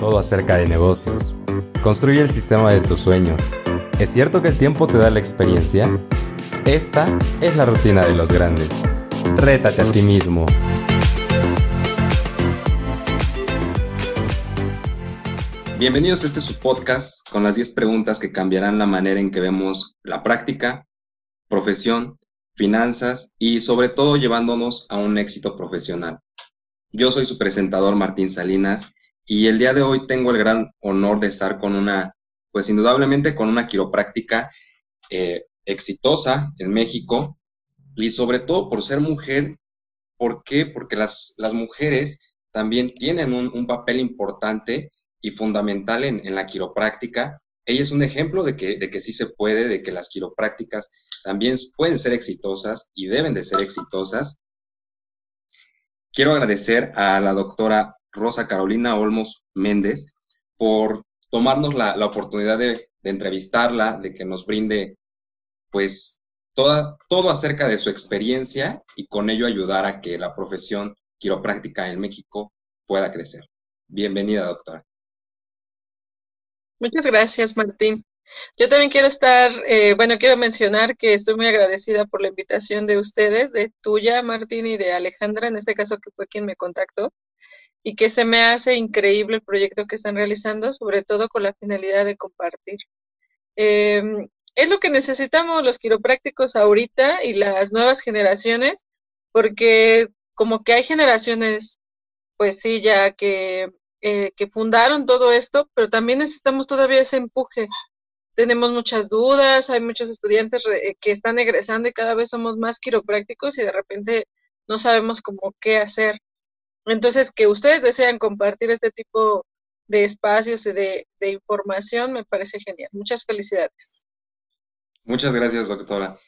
todo acerca de negocios. Construye el sistema de tus sueños. ¿Es cierto que el tiempo te da la experiencia? Esta es la rutina de los grandes. Rétate a ti mismo. Bienvenidos a este su podcast con las 10 preguntas que cambiarán la manera en que vemos la práctica, profesión, finanzas y sobre todo llevándonos a un éxito profesional. Yo soy su presentador Martín Salinas y el día de hoy tengo el gran honor de estar con una, pues indudablemente con una quiropráctica eh, exitosa en México y sobre todo por ser mujer. ¿Por qué? Porque las, las mujeres también tienen un, papel importante y fundamental en, en, la quiropráctica. Ella es un ejemplo de que, de que sí se puede, de que las quiroprácticas también pueden ser exitosas y deben de ser exitosas. Quiero agradecer a la doctora Rosa Carolina Olmos Méndez por tomarnos la, oportunidad de, entrevistarla, de que nos brinde pues toda, todo acerca de su experiencia y con ello ayudar a que la profesión quiropráctica en México pueda crecer. Bienvenida, doctora. Muchas gracias, Martín. Yo también quiero estar, eh, bueno, quiero mencionar que estoy muy agradecida por la invitación de ustedes, de tuya, Martín, y de Alejandra, en este caso que fue quien me contactó y que se me hace increíble el proyecto que están realizando, sobre todo con la finalidad de compartir. Em, es lo que necesitamos los quiroprácticos ahorita y las nuevas generaciones, porque como que hay generaciones, pues sí, ya que, eh, que fundaron todo esto, pero también necesitamos todavía ese empuje. Tenemos muchas dudas, hay muchos estudiantes que están egresando y cada vez somos más quiroprácticos y de repente no sabemos cómo qué hacer. Entonces, que ustedes desean compartir este tipo de espacios y de, información me parece genial. Muchas felicidades. Muchas gracias, doctora.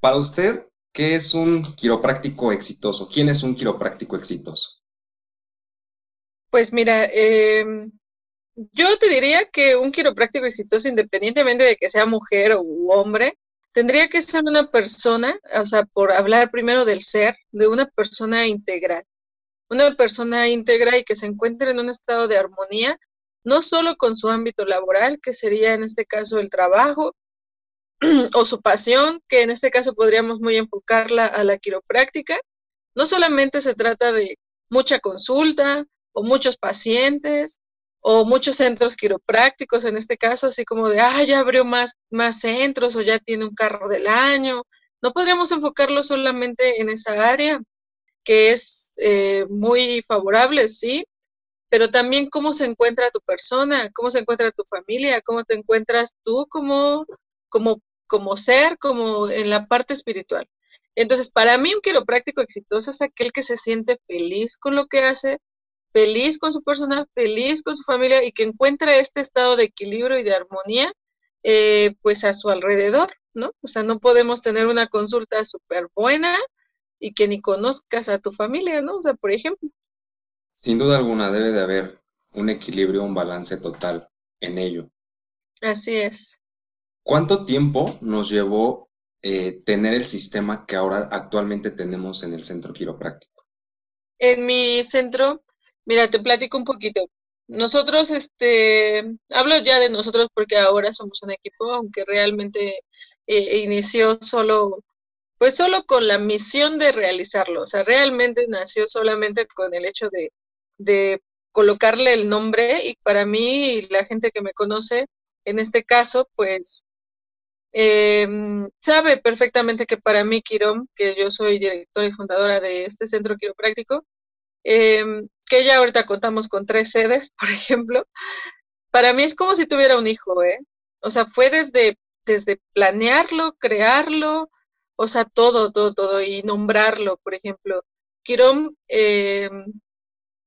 Para usted, ¿qué es un quiropráctico exitoso? ¿Quién es un quiropráctico exitoso? Pues mira, em, yo te diría que un quiropráctico exitoso, independientemente de que sea mujer o hombre, tendría que ser una persona, o sea, por hablar primero del ser, de una persona integral una persona íntegra y que se encuentre en un estado de armonía, no solo con su ámbito laboral, que sería en este caso el trabajo, o su pasión, que en este caso podríamos muy enfocarla a la quiropráctica. No solamente se trata de mucha consulta o muchos pacientes o muchos centros quiroprácticos, en este caso, así como de, ah, ya abrió más, más centros o ya tiene un carro del año. No podríamos enfocarlo solamente en esa área, que es eh, muy favorable, sí, pero también cómo se encuentra tu persona, cómo se encuentra tu familia, cómo te encuentras tú como, como, como ser, como en la parte espiritual. Entonces, para mí un quiropráctico exitoso es aquel que se siente feliz con lo que hace, feliz con su persona, feliz con su familia y que encuentra este estado de equilibrio y de armonía, eh, pues a su alrededor, ¿no? O sea, no podemos tener una consulta súper buena y que ni conozcas a tu familia, ¿no? O sea, por ejemplo. Sin duda alguna debe de haber un equilibrio, un balance total en ello. Así es. ¿Cuánto tiempo nos llevó eh, tener el sistema que ahora actualmente tenemos en el centro quiropráctico? En mi centro, mira, te platico un poquito. Nosotros, este, hablo ya de nosotros porque ahora somos un equipo, aunque realmente eh, inició solo pues solo con la misión de realizarlo, o sea, realmente nació solamente con el hecho de, colocarle el nombre y para mí la gente que me conoce, en este caso, pues em, sabe perfectamente que para mí Quirón, que yo soy directora y fundadora de este centro quiropráctico, em, que ya ahorita contamos con tres sedes, por ejemplo, para mí es como si tuviera un hijo, ¿eh? O sea, fue desde, desde planearlo, crearlo, o sea, todo, todo, todo, y nombrarlo, por ejemplo. Quirón eh,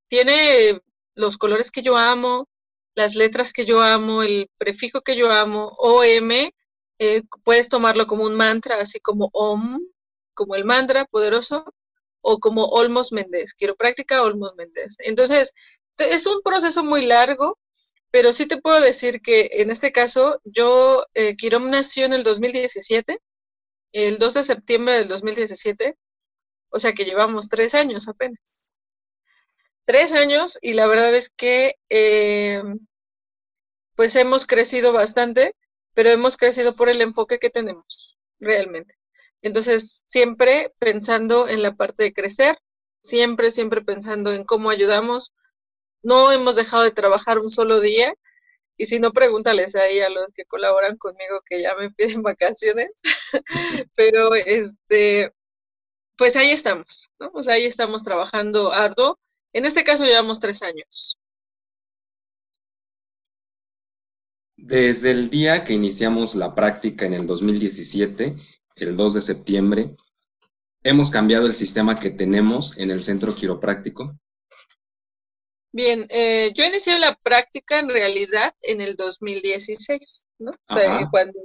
tiene los colores que yo amo, las letras que yo amo, el prefijo que yo amo, OM, eh, puedes tomarlo como un mantra, así como OM, como el mantra poderoso, o como Olmos Méndez, quiropráctica Olmos Méndez. Entonces, es un proceso muy largo, pero sí te puedo decir que en este caso, yo, eh, Quirón nació en el 2017, el 2 de septiembre del 2017, o sea que llevamos tres años apenas. tres años y la verdad es que eh, pues hemos crecido bastante, pero hemos crecido por el enfoque que tenemos realmente. Entonces, siempre pensando en la parte de crecer, siempre, siempre pensando en cómo ayudamos. No hemos dejado de trabajar un solo día. Y si no, pregúntales ahí a los que colaboran conmigo que ya me piden vacaciones. Pero este, pues ahí estamos, ¿no? Pues ahí estamos trabajando arduo. En este caso llevamos tres años. Desde el día que iniciamos la práctica en el 2017, el 2 de septiembre, hemos cambiado el sistema que tenemos en el centro quiropráctico. Bien, eh, yo inicié la práctica en realidad en el 2016, ¿no? O sea, cuando,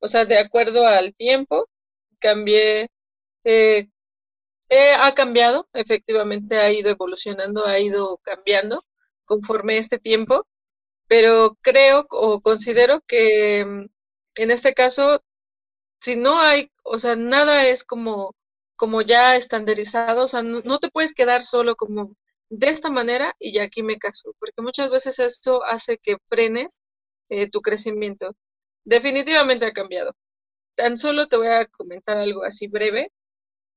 o sea, de acuerdo al tiempo, cambié, eh, ha cambiado, efectivamente ha ido evolucionando, ha ido cambiando conforme este tiempo pero creo o considero que mm, en este caso, si no hay, o sea, nada es como, como ya estandarizado, o sea, no, te puedes quedar solo como de esta manera y ya aquí me caso, porque muchas veces esto hace que frenes eh, tu crecimiento. Definitivamente ha cambiado. Tan solo te voy a comentar algo así breve.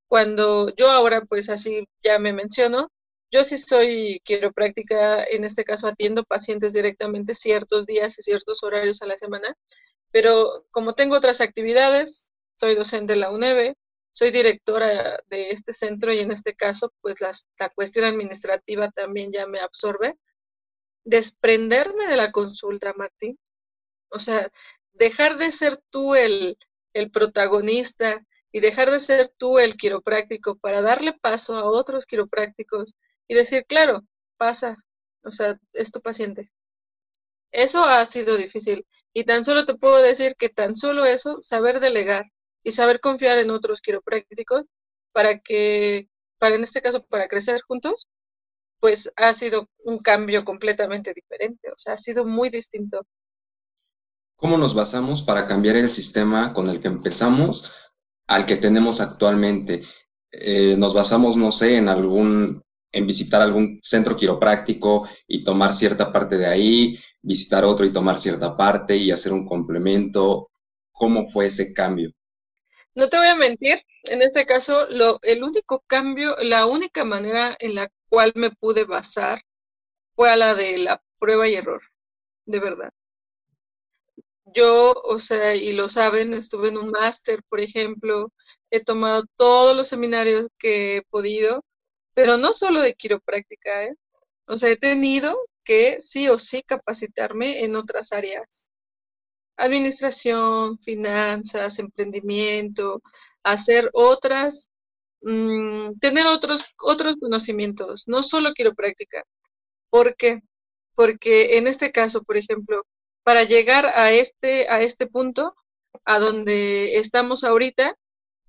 Cuando yo ahora, pues así ya me menciono, yo sí soy quiropráctica, en este caso atiendo pacientes directamente ciertos días y ciertos horarios a la semana, pero como tengo otras actividades, soy docente de la UNEVE, soy directora de este centro y en este caso, pues la cuestión administrativa también ya me absorbe. Desprenderme de la consulta, Martín. O sea, dejar de ser tú el, el protagonista y dejar de ser tú el quiropráctico para darle paso a otros quiroprácticos y decir, claro, pasa, o sea, es tu paciente. Eso ha sido difícil. Y tan solo te puedo decir que tan solo eso, saber delegar y saber confiar en otros quiroprácticos para que, para en este caso, para crecer juntos, pues ha sido un cambio completamente diferente. O sea, ha sido muy distinto. ¿Cómo nos basamos para cambiar el sistema con el que empezamos al que tenemos actualmente? Eh, nos basamos, no sé, en algún en visitar algún centro quiropráctico y tomar cierta parte de ahí, visitar otro y tomar cierta parte y hacer un complemento. ¿Cómo fue ese cambio? No te voy a mentir, en ese caso, el único cambio, la única manera en la cual me pude basar fue a la de la prueba y error, de verdad. Yo, o sea, y lo saben, estuve en un máster, por ejemplo, he tomado todos los seminarios que he podido pero no solo de quiropráctica, ¿eh? O sea, he tenido que sí o sí capacitarme en otras áreas. Administración, finanzas, emprendimiento, hacer otras, mm, tener otros, otros conocimientos, no solo quiropráctica. ¿Por qué? Porque en este caso, por ejemplo, para llegar a este, a este punto, a donde estamos ahorita,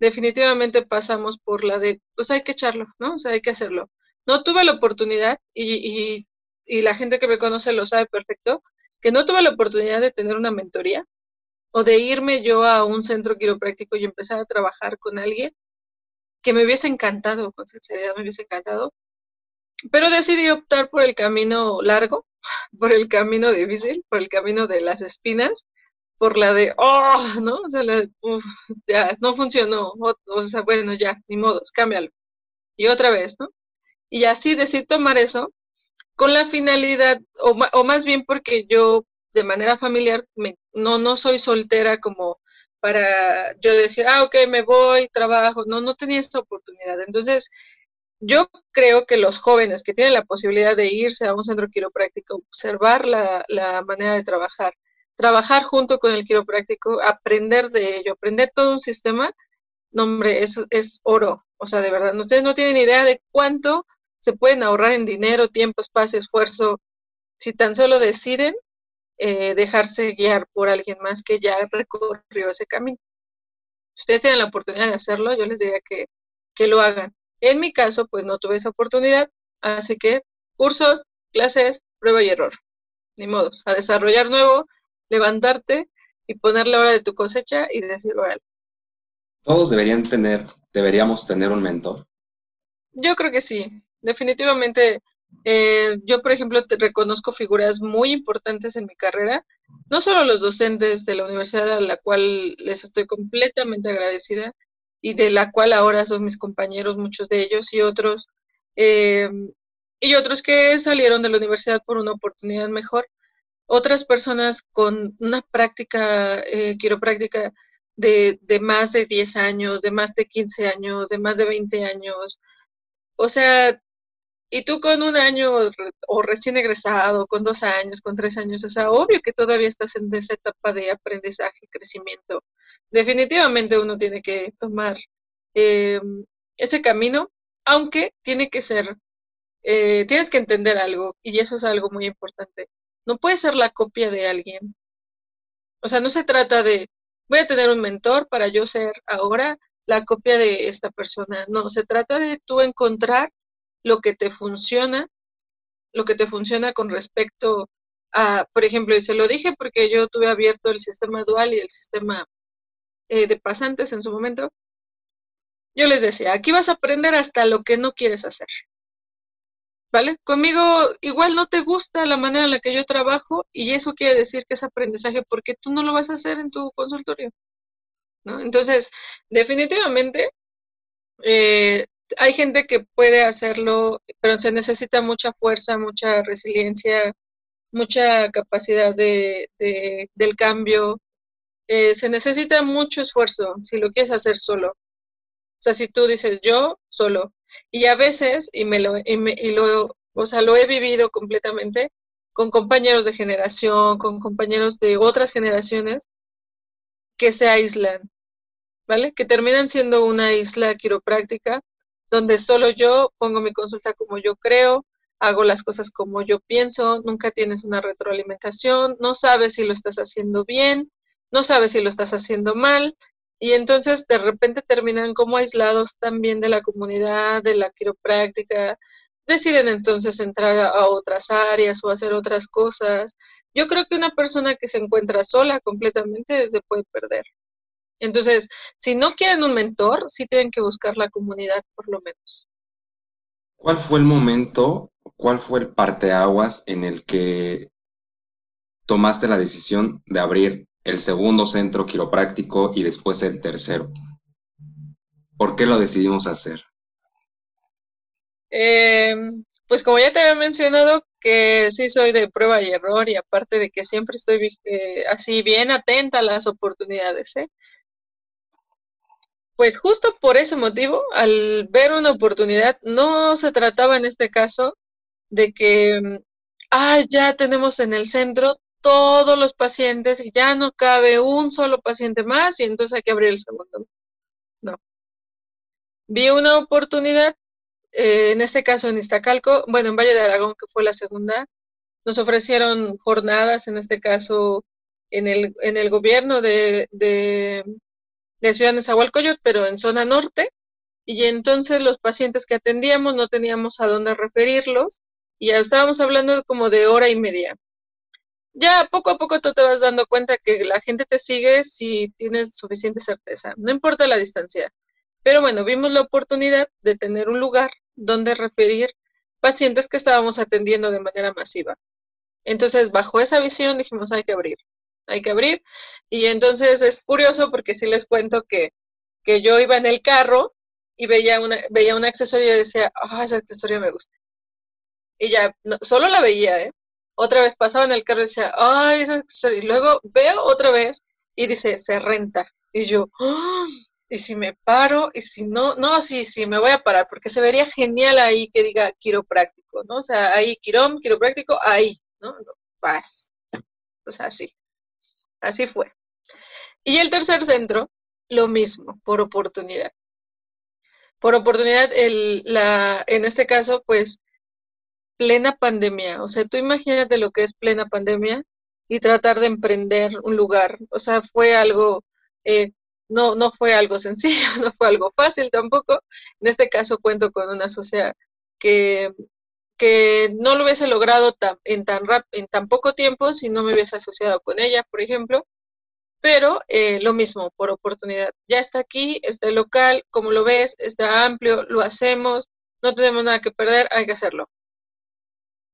definitivamente pasamos por la de, pues hay que echarlo, ¿no? O sea, hay que hacerlo. No tuve la oportunidad, y, y, la gente que me conoce lo sabe perfecto, que no tuve la oportunidad de tener una mentoría o de irme yo a un centro quiropráctico y empezar a trabajar con alguien que me hubiese encantado, con sinceridad me hubiese encantado, pero decidí optar por el camino largo, por el camino difícil, por el camino de las espinas, por la de, oh, ¿no? O sea, la ya, no funcionó, o, sea, bueno, ya, ni modos, cámbialo. Y otra vez, ¿no? Y así decidí tomar eso con la finalidad, o, o más bien porque yo de manera familiar me, no, no soy soltera como para yo decir, ah, ok, me voy, trabajo, no, no tenía esta oportunidad. Entonces, yo creo que los jóvenes que tienen la posibilidad de irse a un centro quiropráctico, observar la, la manera de trabajar, trabajar junto con el quiropráctico, aprender de ello, aprender todo un sistema, no, hombre, es, es oro. O sea, de verdad, ustedes no tienen idea de cuánto se pueden ahorrar en dinero, tiempo, espacio, esfuerzo, si tan solo deciden eh, dejarse guiar por alguien más que ya recorrió ese camino. Si ustedes tienen la oportunidad de hacerlo, yo les diría que, que lo hagan. En mi caso, pues no tuve esa oportunidad, así que cursos, clases, prueba y error. Ni modos, a desarrollar nuevo, levantarte y poner la hora de tu cosecha y decirlo a él. Todos deberían tener, deberíamos tener un mentor. Yo creo que sí. Definitivamente Eh, yo, por ejemplo, te reconozco figuras muy importantes en mi carrera, no solo los docentes de la universidad a la cual les estoy completamente agradecida y de la cual ahora son mis compañeros, muchos de ellos y otros, eh, y otros que salieron de la universidad por una oportunidad mejor, otras personas con una práctica eh, quiropráctica de, de, más de 10 años, de más de 15 años, de más de 20 años. O sea, y tú con un año o recién egresado, con dos años, con tres años, o sea, obvio que todavía estás en esa etapa de aprendizaje, crecimiento. Definitivamente uno tiene que tomar eh, ese camino, aunque tiene que ser, eh, tienes que entender algo, y eso es algo muy importante. No puedes ser la copia de alguien. O sea, no se trata de, voy a tener un mentor para yo ser ahora la copia de esta persona. No, se trata de tú encontrar lo que te funciona, lo que te funciona con respecto a, por ejemplo, y se lo dije porque yo tuve abierto el sistema dual y el sistema eh, de pasantes en su momento. Yo les decía, aquí vas a aprender hasta lo que no quieres hacer. ¿Vale? Conmigo igual no te gusta la manera en la que yo trabajo y eso quiere decir que es aprendizaje porque tú no lo vas a hacer en tu consultorio. ¿no? Entonces, definitivamente, eh, hay gente que puede hacerlo, pero se necesita mucha fuerza, mucha resiliencia, mucha capacidad de, del cambio. Eh, se necesita mucho esfuerzo si lo quieres hacer solo. O sea, si tú dices yo solo. Y a veces, y me lo, y, me, y lo, o sea, lo he vivido completamente con compañeros de generación, con compañeros de otras generaciones que se aíslan, ¿vale? Que terminan siendo una isla quiropráctica donde solo yo pongo mi consulta como yo creo, hago las cosas como yo pienso, nunca tienes una retroalimentación, no sabes si lo estás haciendo bien, no sabes si lo estás haciendo mal, y entonces de repente terminan como aislados también de la comunidad, de la quiropráctica, deciden entonces entrar a, otras áreas o hacer otras cosas. Yo creo que una persona que se encuentra sola completamente se puede perder. Entonces, si no quieren un mentor, sí tienen que buscar la comunidad por lo menos. ¿Cuál fue el momento, cuál fue el parteaguas en el que tomaste la decisión de abrir el segundo centro quiropráctico y después el tercero? ¿Por qué lo decidimos hacer? Eh, pues como ya te había mencionado, que sí soy de prueba y error y aparte de que siempre estoy eh, así bien atenta a las oportunidades, ¿eh? Pues justo por ese motivo, al ver una oportunidad, no se trataba en este caso de que, ah, ya tenemos en el centro todos los pacientes y ya no cabe un solo paciente más y entonces hay que abrir el segundo. No. Vi una oportunidad, eh, en este caso en Iztacalco, bueno, en Valle de Aragón, que fue la segunda, nos ofrecieron jornadas, en este caso en el, en el gobierno de Ciudad Nezahualcóyotl, pero en zona norte, y entonces los pacientes que atendíamos no teníamos a dónde referirlos, y ya estábamos hablando como de hora y media. Ya poco a poco tú te vas dando cuenta que la gente te sigue si tienes suficiente certeza, no importa la distancia. Pero bueno, vimos la oportunidad de tener un lugar donde referir pacientes que estábamos atendiendo de manera masiva. Entonces, bajo esa visión dijimos, hay que abrir hay que abrir. Y entonces es curioso porque si les cuento que, que yo iba en el carro y veía, una, veía un accesorio y decía, ah, ese accesorio me gusta. Y ya, solo la veía, ¿eh? Otra vez pasaba en el carro y decía, ay, ese accesorio. Y luego veo otra vez y dice, se renta. Y yo, ah, y si me paro, y si no, no, sí, sí, me voy a parar, porque se vería genial ahí que diga quiropráctico, ¿no? O sea, ahí quirón, quiropráctico, ahí, ¿no? Paz. O sea, sí. Así fue. Y el tercer centro, lo mismo, por oportunidad. Por oportunidad, el, la, en este caso, pues, plena pandemia. O sea, tú imagínate lo que es plena pandemia y tratar de emprender un lugar. O sea, fue algo, eh, no, no fue algo sencillo, no fue algo fácil tampoco. En este caso cuento con una sociedad que que no lo hubiese logrado en, tan en tan poco tiempo si no me hubiese asociado con ella, por ejemplo. Pero eh, lo mismo, por oportunidad. Ya está aquí, está local, como lo ves, está amplio, lo hacemos, no tenemos nada que perder, hay que hacerlo.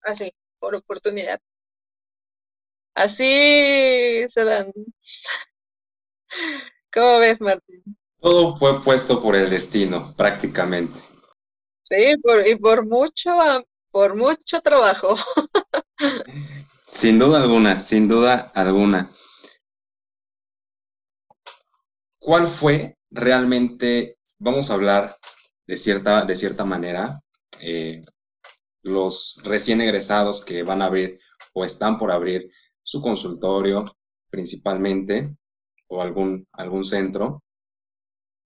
así, por oportunidad. Así se dan. ¿Cómo ves, Martín? Todo fue puesto por el destino, prácticamente. Sí, por, y por mucho, por mucho trabajo. Sin duda alguna, sin duda alguna. ¿Cuál fue realmente, vamos a hablar de cierta, de cierta manera, eh, los recién egresados que van a abrir o están por abrir su consultorio principalmente o algún, algún centro,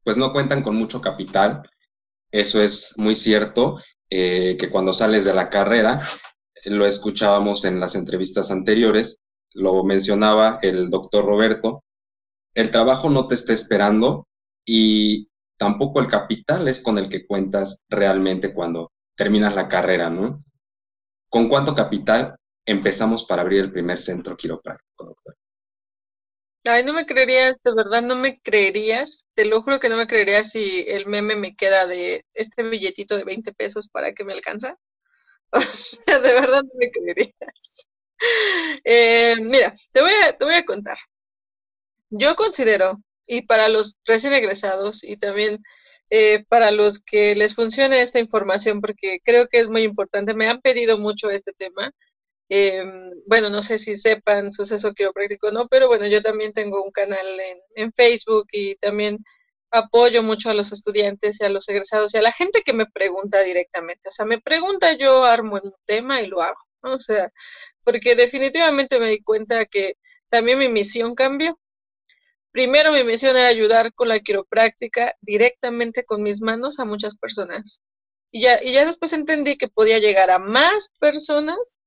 pues no cuentan con mucho capital. Eso es muy cierto, eh, que cuando sales de la carrera, lo escuchábamos en las entrevistas anteriores, lo mencionaba el doctor Roberto, el trabajo no te está esperando y tampoco el capital es con el que cuentas realmente cuando terminas la carrera, ¿no? ¿Con cuánto capital empezamos para abrir el primer centro quiropráctico, doctor? Ay, no me creerías, de verdad, no me creerías. Te lo juro que no me creerías si el meme me queda de este billetito de 20 pesos para que me alcanza. O sea, de verdad no me creerías. Eh, mira, te voy, a, te voy a contar. Yo considero, y para los recién egresados y también eh, para los que les funcione esta información, porque creo que es muy importante, me han pedido mucho este tema. Eh, bueno, no sé si sepan suceso quiropráctico o no, pero bueno, yo también tengo un canal en, en, Facebook y también apoyo mucho a los estudiantes y a los egresados y a la gente que me pregunta directamente. O sea, me pregunta, yo armo el tema y lo hago. ¿no? O sea, porque definitivamente me di cuenta que también mi misión cambió. Primero mi misión era ayudar con la quiropráctica directamente con mis manos a muchas personas. Y ya, y ya después entendí que podía llegar a más personas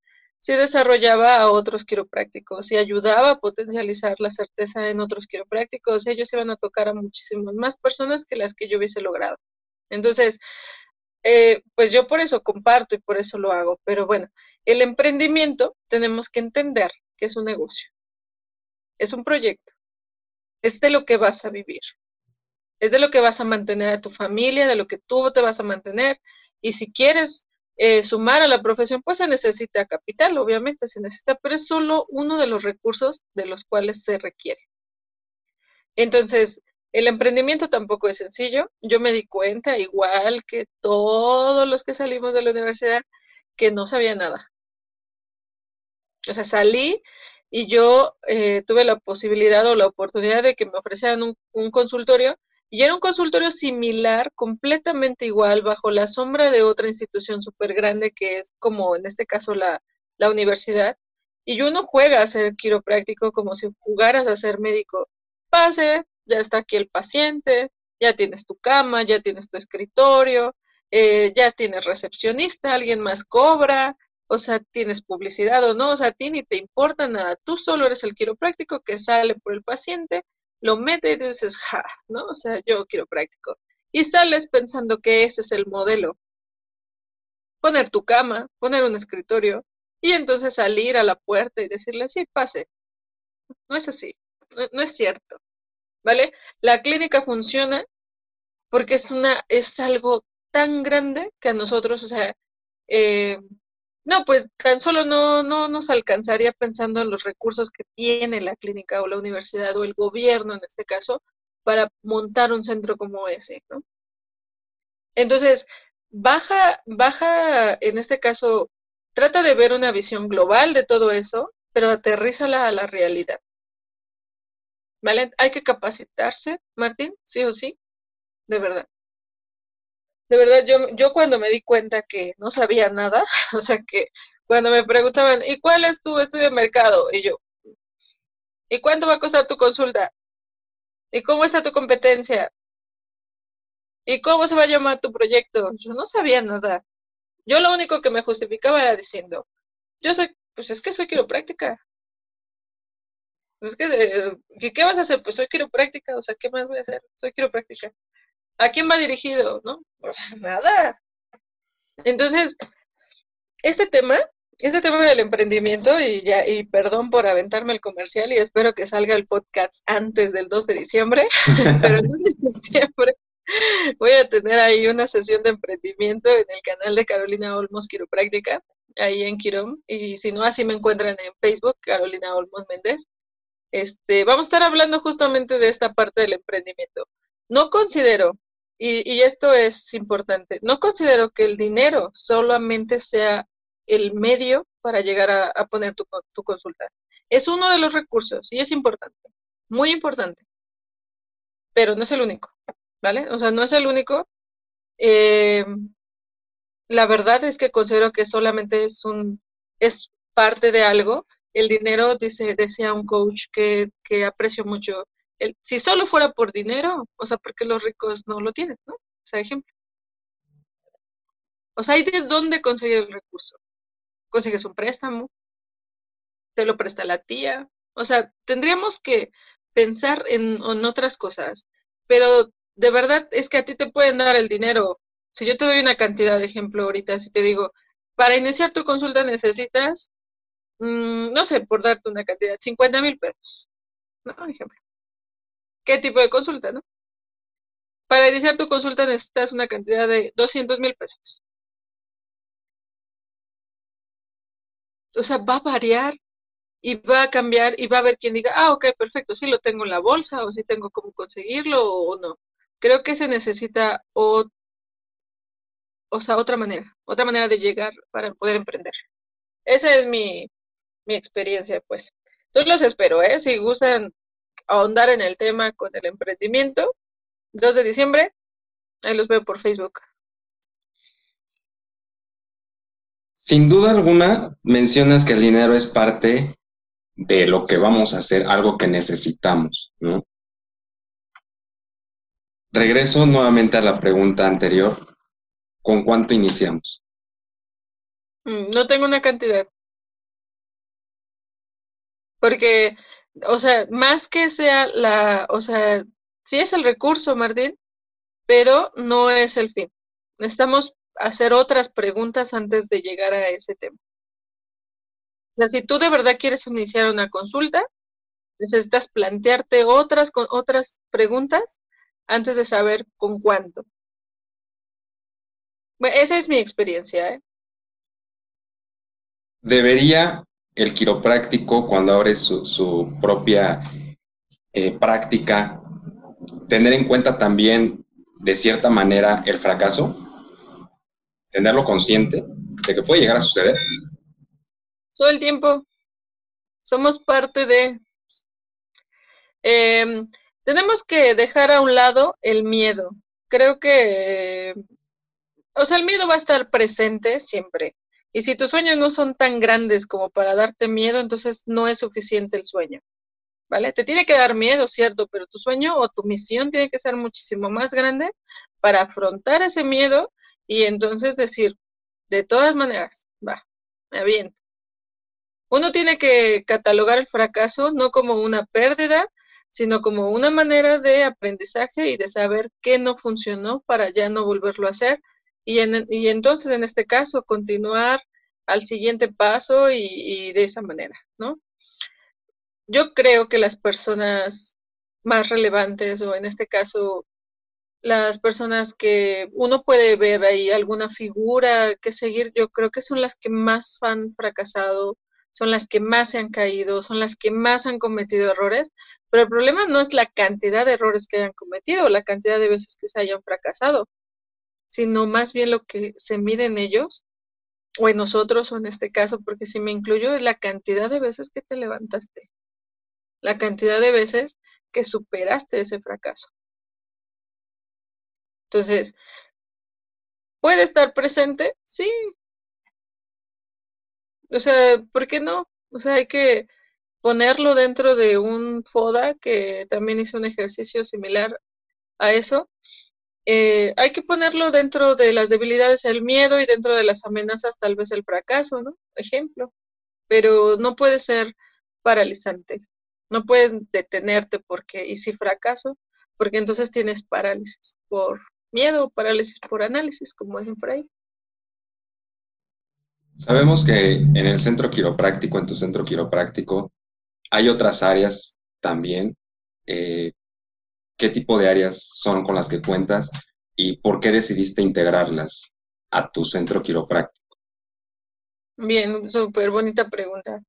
si desarrollaba a otros quiroprácticos y ayudaba a potencializar la certeza en otros quiroprácticos. Ellos iban a tocar a muchísimas más personas que las que yo hubiese logrado. Entonces, eh, pues yo por eso comparto y por eso lo hago. Pero bueno, el emprendimiento tenemos que entender que es un negocio, es un proyecto, es de lo que vas a vivir, es de lo que vas a mantener a tu familia, de lo que tú te vas a mantener. Y si quieres eh, sumar a la profesión, pues se necesita capital, obviamente se necesita, pero es solo uno de los recursos de los cuales se requiere. Entonces, el emprendimiento tampoco es sencillo. Yo me di cuenta, igual que todos los que salimos de la universidad, que no sabía nada. O sea, salí y yo eh, tuve la posibilidad o la oportunidad de que me ofrecieran un, un consultorio y era un consultorio similar, completamente igual, bajo la sombra de otra institución súper grande que es como en este caso la, la universidad. Y uno juega a ser quiropráctico como si jugaras a ser médico. Pase, ya está aquí el paciente, ya tienes tu cama, ya tienes tu escritorio, eh, ya tienes recepcionista, alguien más cobra, o sea, tienes publicidad o no, o sea, a ti ni te importa nada, tú solo eres el quiropráctico que sale por el paciente lo mete y dices, ja, ¿no? O sea, yo quiero práctico. Y sales pensando que ese es el modelo. Poner tu cama, poner un escritorio y entonces salir a la puerta y decirle, sí, pase. No es así, no, es cierto. ¿Vale? La clínica funciona porque es una, es algo tan grande que a nosotros, o sea, eh, no, pues tan solo no, no nos alcanzaría pensando en los recursos que tiene la clínica o la universidad o el gobierno en este caso para montar un centro como ese, ¿no? Entonces, baja, baja, en este caso, trata de ver una visión global de todo eso, pero aterrízala a la realidad. ¿Vale? Hay que capacitarse, Martín, sí o sí, de verdad de verdad, yo, yo cuando me di cuenta que no sabía nada, o sea que cuando me preguntaban, ¿y cuál es tu estudio de mercado? Y yo, ¿y cuánto va a costar tu consulta? ¿Y cómo está tu competencia? ¿Y cómo se va a llamar tu proyecto? Yo no sabía nada. Yo lo único que me justificaba era diciendo, yo soy, pues es que soy quiropráctica. Pues es que, eh, ¿qué vas a hacer? Pues soy quiropráctica, o sea, ¿qué más voy a hacer? Soy quiropráctica. ¿A quién va dirigido? ¿No? Pues nada. Entonces, este tema, este tema del emprendimiento, y ya, y perdón por aventarme el comercial, y espero que salga el podcast antes del 2 de diciembre, pero el 2 de diciembre voy a tener ahí una sesión de emprendimiento en el canal de Carolina Olmos Quiropráctica. ahí en Quirón, y si no, así me encuentran en Facebook, Carolina Olmos Méndez. Este, vamos a estar hablando justamente de esta parte del emprendimiento. No considero, y, esto es importante, no considero que el dinero solamente sea el medio para llegar a, poner tu, tu consulta. Es uno de los recursos y es importante, muy importante, pero no es el único, ¿vale? O sea, no es el único. Eh, la verdad es que considero que solamente es un, es parte de algo. El dinero, dice, decía un coach que, que aprecio mucho. Si solo fuera por dinero, o sea, porque los ricos no lo tienen, ¿no? O sea, ejemplo. O sea, hay de dónde conseguir el recurso. Consigues un préstamo, te lo presta la tía. O sea, tendríamos que pensar en, en otras cosas. Pero de verdad es que a ti te pueden dar el dinero si yo te doy una cantidad de ejemplo ahorita, si te digo, para iniciar tu consulta necesitas, mm, no sé, por darte una cantidad, 50 mil pesos, ¿no? Ejemplo. ¿Qué tipo de consulta, no? Para iniciar tu consulta necesitas una cantidad de 200 mil pesos. O sea, va a variar y va a cambiar y va a haber quien diga, ah, ok, perfecto, sí lo tengo en la bolsa o sí tengo cómo conseguirlo o no. Creo que se necesita o o sea, otra manera, otra manera de llegar para poder emprender. Esa es mi, experiencia, pues. Entonces los espero, ¿eh? Si gustan ahondar en el tema con el emprendimiento, 2 de diciembre, ahí los veo por Facebook. Sin duda alguna, mencionas que el dinero es parte de lo que vamos a hacer, algo que necesitamos, ¿no? Regreso nuevamente a la pregunta anterior. ¿Con cuánto iniciamos? Mm, no tengo una cantidad. Porque, o sea, más que sea la, o sea, sí es el recurso, Martín, pero no es el fin. Necesitamos hacer otras preguntas antes de llegar a ese tema. O sea, si tú de verdad quieres iniciar una consulta, necesitas plantearte otras, otras preguntas antes de saber con cuánto esa es mi experiencia. ¿eh? ¿Debería el quiropráctico, cuando abre su, propia eh, práctica, tener en cuenta también, de cierta manera, el fracaso? ¿Tenerlo consciente de que puede llegar a suceder? Todo el tiempo. Somos parte de... Em, tenemos que dejar a un lado el miedo. Creo que o sea, el miedo va a estar presente siempre. Y si tus sueños no son tan grandes como para darte miedo, entonces no es suficiente el sueño. ¿Vale? Te tiene que dar miedo, cierto, pero tu sueño o tu misión tiene que ser muchísimo más grande para afrontar ese miedo y entonces decir, de todas maneras, va, me aviento. Uno tiene que catalogar el fracaso no como una pérdida, sino como una manera de aprendizaje y de saber qué no funcionó para ya no volverlo a hacer y, y entonces en este caso continuar al siguiente paso y, de esa manera, ¿no? Yo creo que las personas más relevantes o en este caso las personas que uno puede ver ahí alguna figura que seguir, yo creo que son las que más han fracasado, son las que más se han caído, son las que más han cometido errores, pero el problema no es la cantidad de errores que hayan cometido, la cantidad de veces que se hayan fracasado, sino más bien lo que se mide en ellos, o en nosotros, o en este caso, porque si me incluyo, es la cantidad de veces que te levantaste, la cantidad de veces que superaste ese fracaso. Entonces, ¿puede estar presente? Sí. O sea, ¿por qué no? O sea, hay que ponerlo dentro de un FODA que también hizo un ejercicio similar a eso eh, hay que ponerlo dentro de las debilidades el miedo y dentro de las amenazas tal vez el fracaso, ¿no? Ejemplo. Pero no puede ser paralizante. No puedes detenerte porque, ¿y si fracaso? Porque entonces tienes parálisis por miedo, parálisis por análisis, como dicen por ahí. Sabemos que en el centro quiropráctico, en tu centro quiropráctico, hay otras áreas también. Eh, qué tipo de áreas son con las que cuentas y por qué decidiste integrarlas a tu centro quiropráctico. Bien, súper bonita pregunta.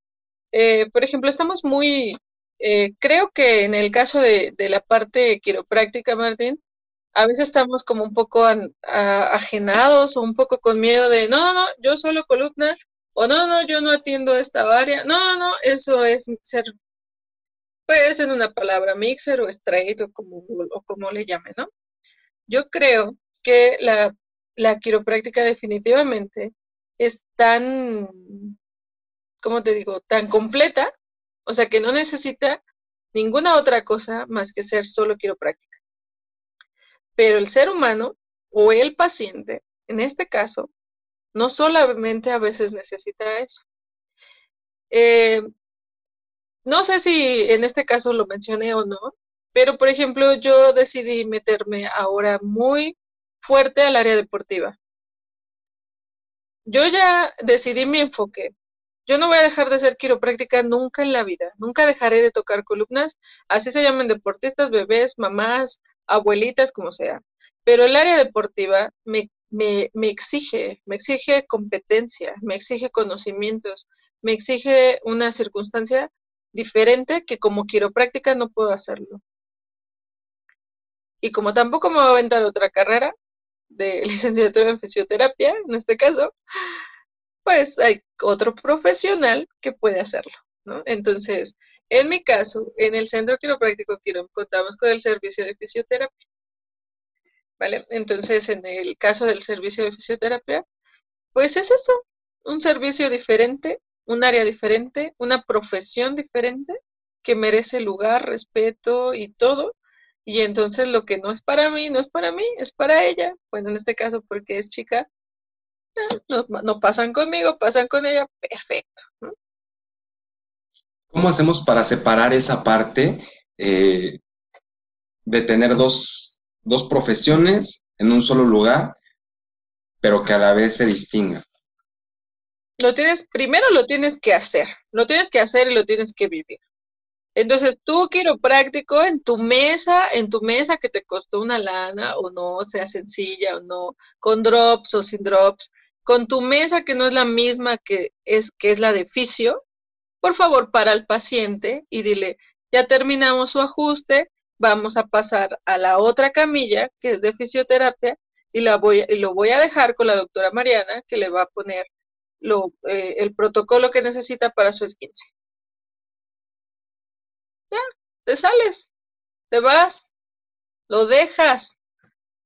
Eh, por ejemplo, estamos muy, eh, creo que en el caso de, la parte quiropráctica, Martín, a veces estamos como un poco ajenados o un poco con miedo de, no, no, no, yo solo columna, o no, no, yo no atiendo esta área, no, no, eso es ser, puede ser una palabra mixer o straight o como, o como le llame, ¿no? Yo creo que la, la quiropráctica definitivamente es tan, ¿cómo te digo?, tan completa, o sea que no necesita ninguna otra cosa más que ser solo quiropráctica. Pero el ser humano o el paciente, en este caso, no solamente a veces necesita eso. Eh, no sé si en este caso lo mencioné o no, pero por ejemplo yo decidí meterme ahora muy fuerte al área deportiva. Yo ya decidí mi enfoque. Yo no voy a dejar de ser quiropráctica nunca en la vida. Nunca dejaré de tocar columnas, así se llaman deportistas, bebés, mamás, abuelitas, como sea. Pero el área deportiva me, me, me exige, me exige competencia, me exige conocimientos, me exige una circunstancia diferente que como quiropráctica no puedo hacerlo. Y como tampoco me voy a aventar otra carrera, de licenciatura en fisioterapia, en este caso, pues hay otro profesional que puede hacerlo. Entonces, en mi caso, en el Centro Quiropráctico Quirón contamos con el servicio de fisioterapia, ¿vale? Entonces, en el caso del servicio de fisioterapia, pues es eso, un servicio diferente, un área diferente, una profesión diferente que merece lugar, respeto y todo, y entonces lo que no es para mí, no es para mí, es para ella. Bueno, en este caso, porque es chica, no, pasan conmigo, pasan con ella, perfecto. ¿Cómo hacemos para separar esa parte eh, de tener dos, dos profesiones en un solo lugar, pero que a la vez se distingan? Lo tienes, primero lo tienes que hacer, lo tienes que hacer y lo tienes que vivir. Entonces, tú quiropráctico en tu mesa, en tu mesa que te costó una lana o no, sea sencilla o no, con drops o sin drops, con tu mesa que no es la misma que es, que es la de fisio, por favor, para al paciente y dile, ya terminamos su ajuste, vamos a pasar a la otra camilla que es de fisioterapia y, la voy, y lo voy a dejar con la doctora Mariana que le va a poner lo, eh, el protocolo que necesita para su esguince te sales, te vas, lo dejas,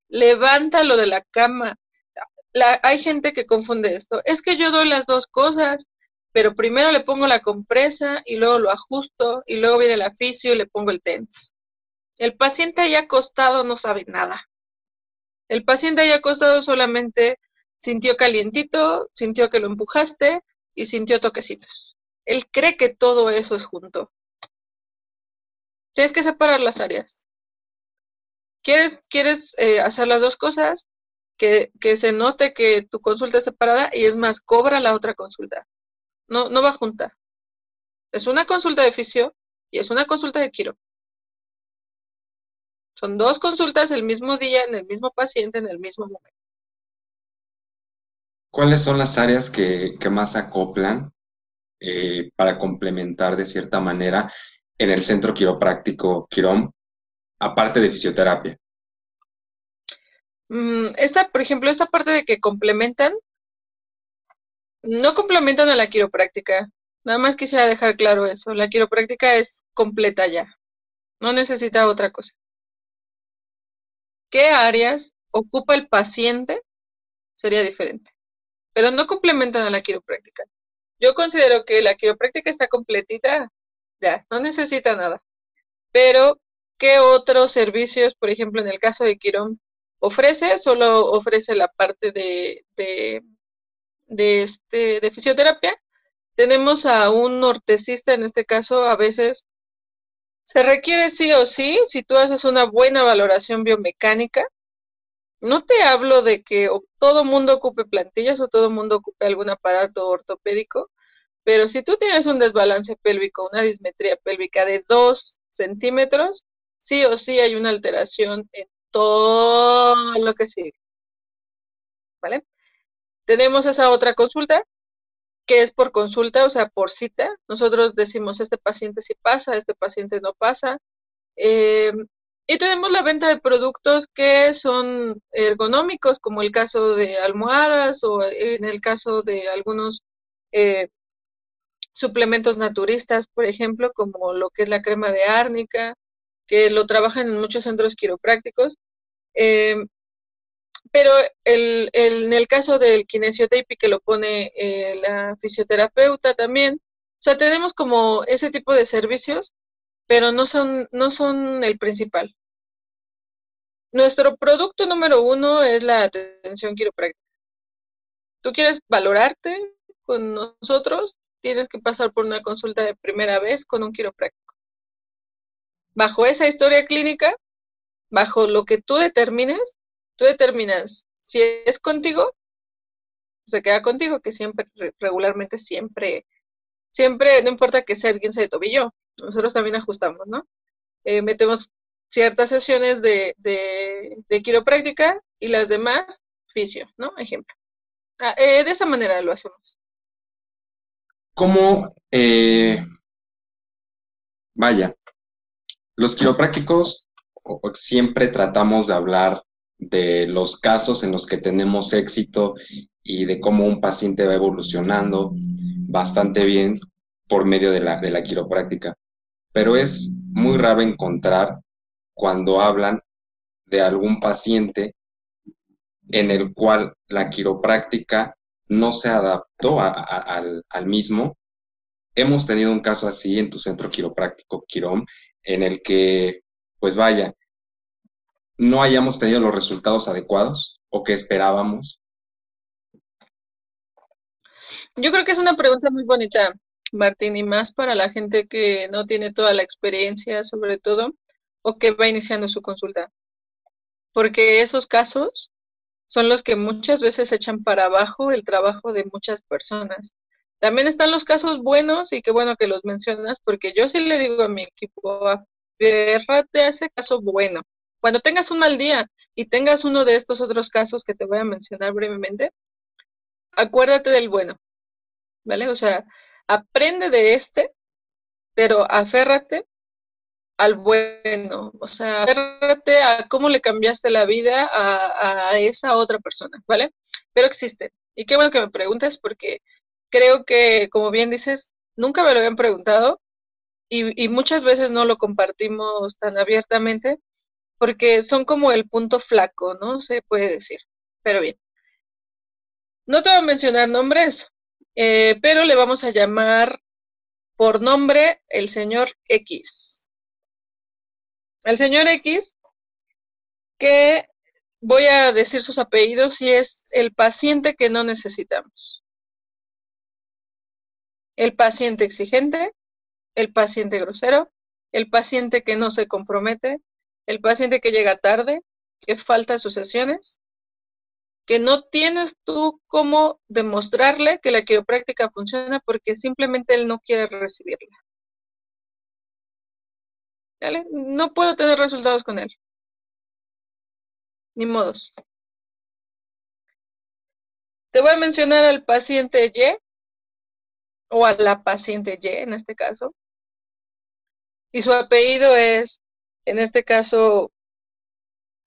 levántalo de la cama. hay gente que confunde esto. Es que yo doy las dos cosas, pero primero le pongo la compresa y luego lo ajusto y luego viene el fisio y le pongo el TENS. El paciente ahí acostado no sabe nada. El paciente ahí acostado solamente sintió calientito, sintió que lo empujaste y sintió toquecitos. Él cree que todo eso es junto. Tienes que separar las áreas. ¿Quieres, quieres eh, hacer las dos cosas? Que, se note que tu consulta es separada y es más, cobra la otra consulta. No, no va junta. Es una consulta de fisio y es una consulta de quiro. Son dos consultas el mismo día, en el mismo paciente, en el mismo momento. ¿Cuáles son las áreas que, más acoplan eh, para complementar de cierta manera en el centro quiropráctico Quirón, aparte de fisioterapia? Mm, esta, por ejemplo, esta parte de que complementan, no complementan a la quiropráctica. Nada más quisiera dejar claro eso. La quiropráctica es completa ya. No necesita otra cosa. ¿Qué áreas ocupa el paciente? Sería diferente. Pero no complementan a la quiropráctica. Yo considero que la quiropráctica está completita ya, no necesita nada. Pero, ¿qué otros servicios, por ejemplo, en el caso de Quirón, ofrece? Solo ofrece la parte de, de, de, este, de fisioterapia. Tenemos a un ortesista, en este caso, a veces se requiere sí o sí, si tú haces una buena valoración biomecánica, no te hablo de que todo mundo ocupe plantillas o todo mundo ocupe algún aparato ortopédico, pero si tú tienes un desbalance pélvico, una dismetría pélvica de 2 centímetros, sí o sí hay una alteración en todo lo que sigue. ¿Vale? Tenemos esa otra consulta que es por consulta, o sea, por cita. Nosotros decimos, este paciente sí pasa, este paciente no pasa. Eh, y tenemos la venta de productos que son ergonómicos, como el caso de almohadas o en el caso de algunos eh, suplementos naturistas, por ejemplo, como lo que es la crema de árnica, que lo trabajan en muchos centros quiroprácticos. Eh, pero el, en el caso del kinesiotape que lo pone eh, la fisioterapeuta también, o sea, tenemos como ese tipo de servicios, pero no son, no son el principal. Nuestro producto número uno es la atención quiropráctica. Tú quieres valorarte con nosotros, tienes que pasar por una consulta de primera vez con un quiropráctico. Bajo esa historia clínica, bajo lo que tú determines, tú determinas si es contigo, se queda contigo, que siempre, regularmente siempre, siempre, no importa que seas guince de tobillo, nosotros también ajustamos, ¿no? Eh, metemos ciertas sesiones de, de, quiropráctica y las demás fisio, ¿no? Ejemplo. Ah, eh, de esa manera lo hacemos. ¿Cómo, eh, vaya, los quiroprácticos siempre tratamos de hablar de los casos en los que tenemos éxito y de cómo un paciente va evolucionando bastante bien por medio de la, de la quiropráctica. Pero es muy raro encontrar cuando hablan de algún paciente en el cual la quiropráctica no se adaptó al, al, mismo. Hemos tenido un caso así en tu centro quiropráctico, Quirón, en el que, pues vaya, no hayamos tenido los resultados adecuados o que esperábamos? Yo creo que es una pregunta muy bonita, Martín, y más para la gente que no tiene toda la experiencia, sobre todo, o que va iniciando su consulta. Porque esos casos son los que muchas veces echan para abajo el trabajo de muchas personas. También están los casos buenos y qué bueno que los mencionas, porque yo sí le digo a mi equipo, aférrate a ese caso bueno. Cuando tengas un mal día y tengas uno de estos otros casos que te voy a mencionar brevemente, acuérdate del bueno, ¿vale? O sea, aprende de este, pero aférrate al bueno, o sea, aférrate a cómo le cambiaste la vida a, esa otra persona, ¿vale? Pero existen. Y qué bueno que me preguntes porque creo que, como bien dices, nunca me lo habían preguntado y, y muchas veces no lo compartimos tan abiertamente porque son como el punto flaco, ¿no? Se puede decir. Pero bien. No te voy a mencionar nombres, eh, pero le vamos a llamar por nombre el señor X. El señor X, que voy a decir sus apellidos y es el paciente que no necesitamos. El paciente exigente, el paciente grosero, el paciente que no se compromete, el paciente que llega tarde, que falta sus sesiones, que no tienes tú cómo demostrarle que la quiropráctica funciona porque simplemente él no quiere recibirla. No puedo tener resultados con él. Ni modos. Te voy a mencionar al paciente Y o a la paciente Y en este caso. Y su apellido es en este caso,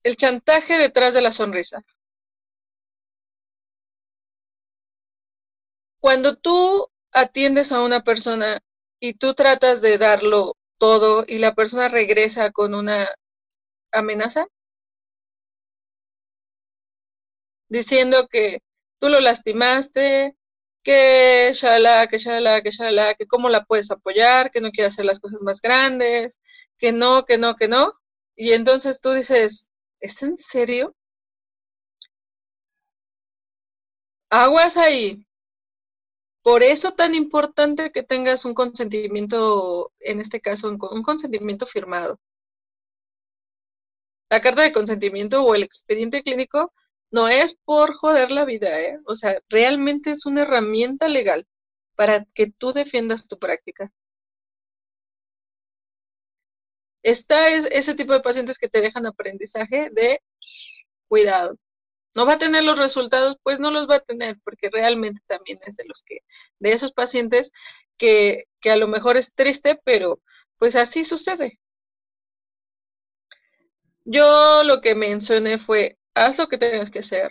el chantaje detrás de la sonrisa. Cuando tú atiendes a una persona y tú tratas de darlo todo y la persona regresa con una amenaza, diciendo que tú lo lastimaste, que shala, que shala, que shala, que cómo la puedes apoyar, que no quiere hacer las cosas más grandes, que no, que no, que no. Y entonces tú dices, ¿es en serio? Aguas ahí. Por eso tan importante que tengas un consentimiento, en este caso, un consentimiento firmado. La carta de consentimiento o el expediente clínico no es por joder la vida, ¿eh? O sea, realmente es una herramienta legal para que tú defiendas tu práctica. Está es, ese tipo de pacientes que te dejan aprendizaje de cuidado. No va a tener los resultados, pues no los va a tener, porque realmente también es de los que, de esos pacientes que, que a lo mejor es triste, pero pues así sucede. Yo lo que mencioné fue, haz lo que tengas que hacer.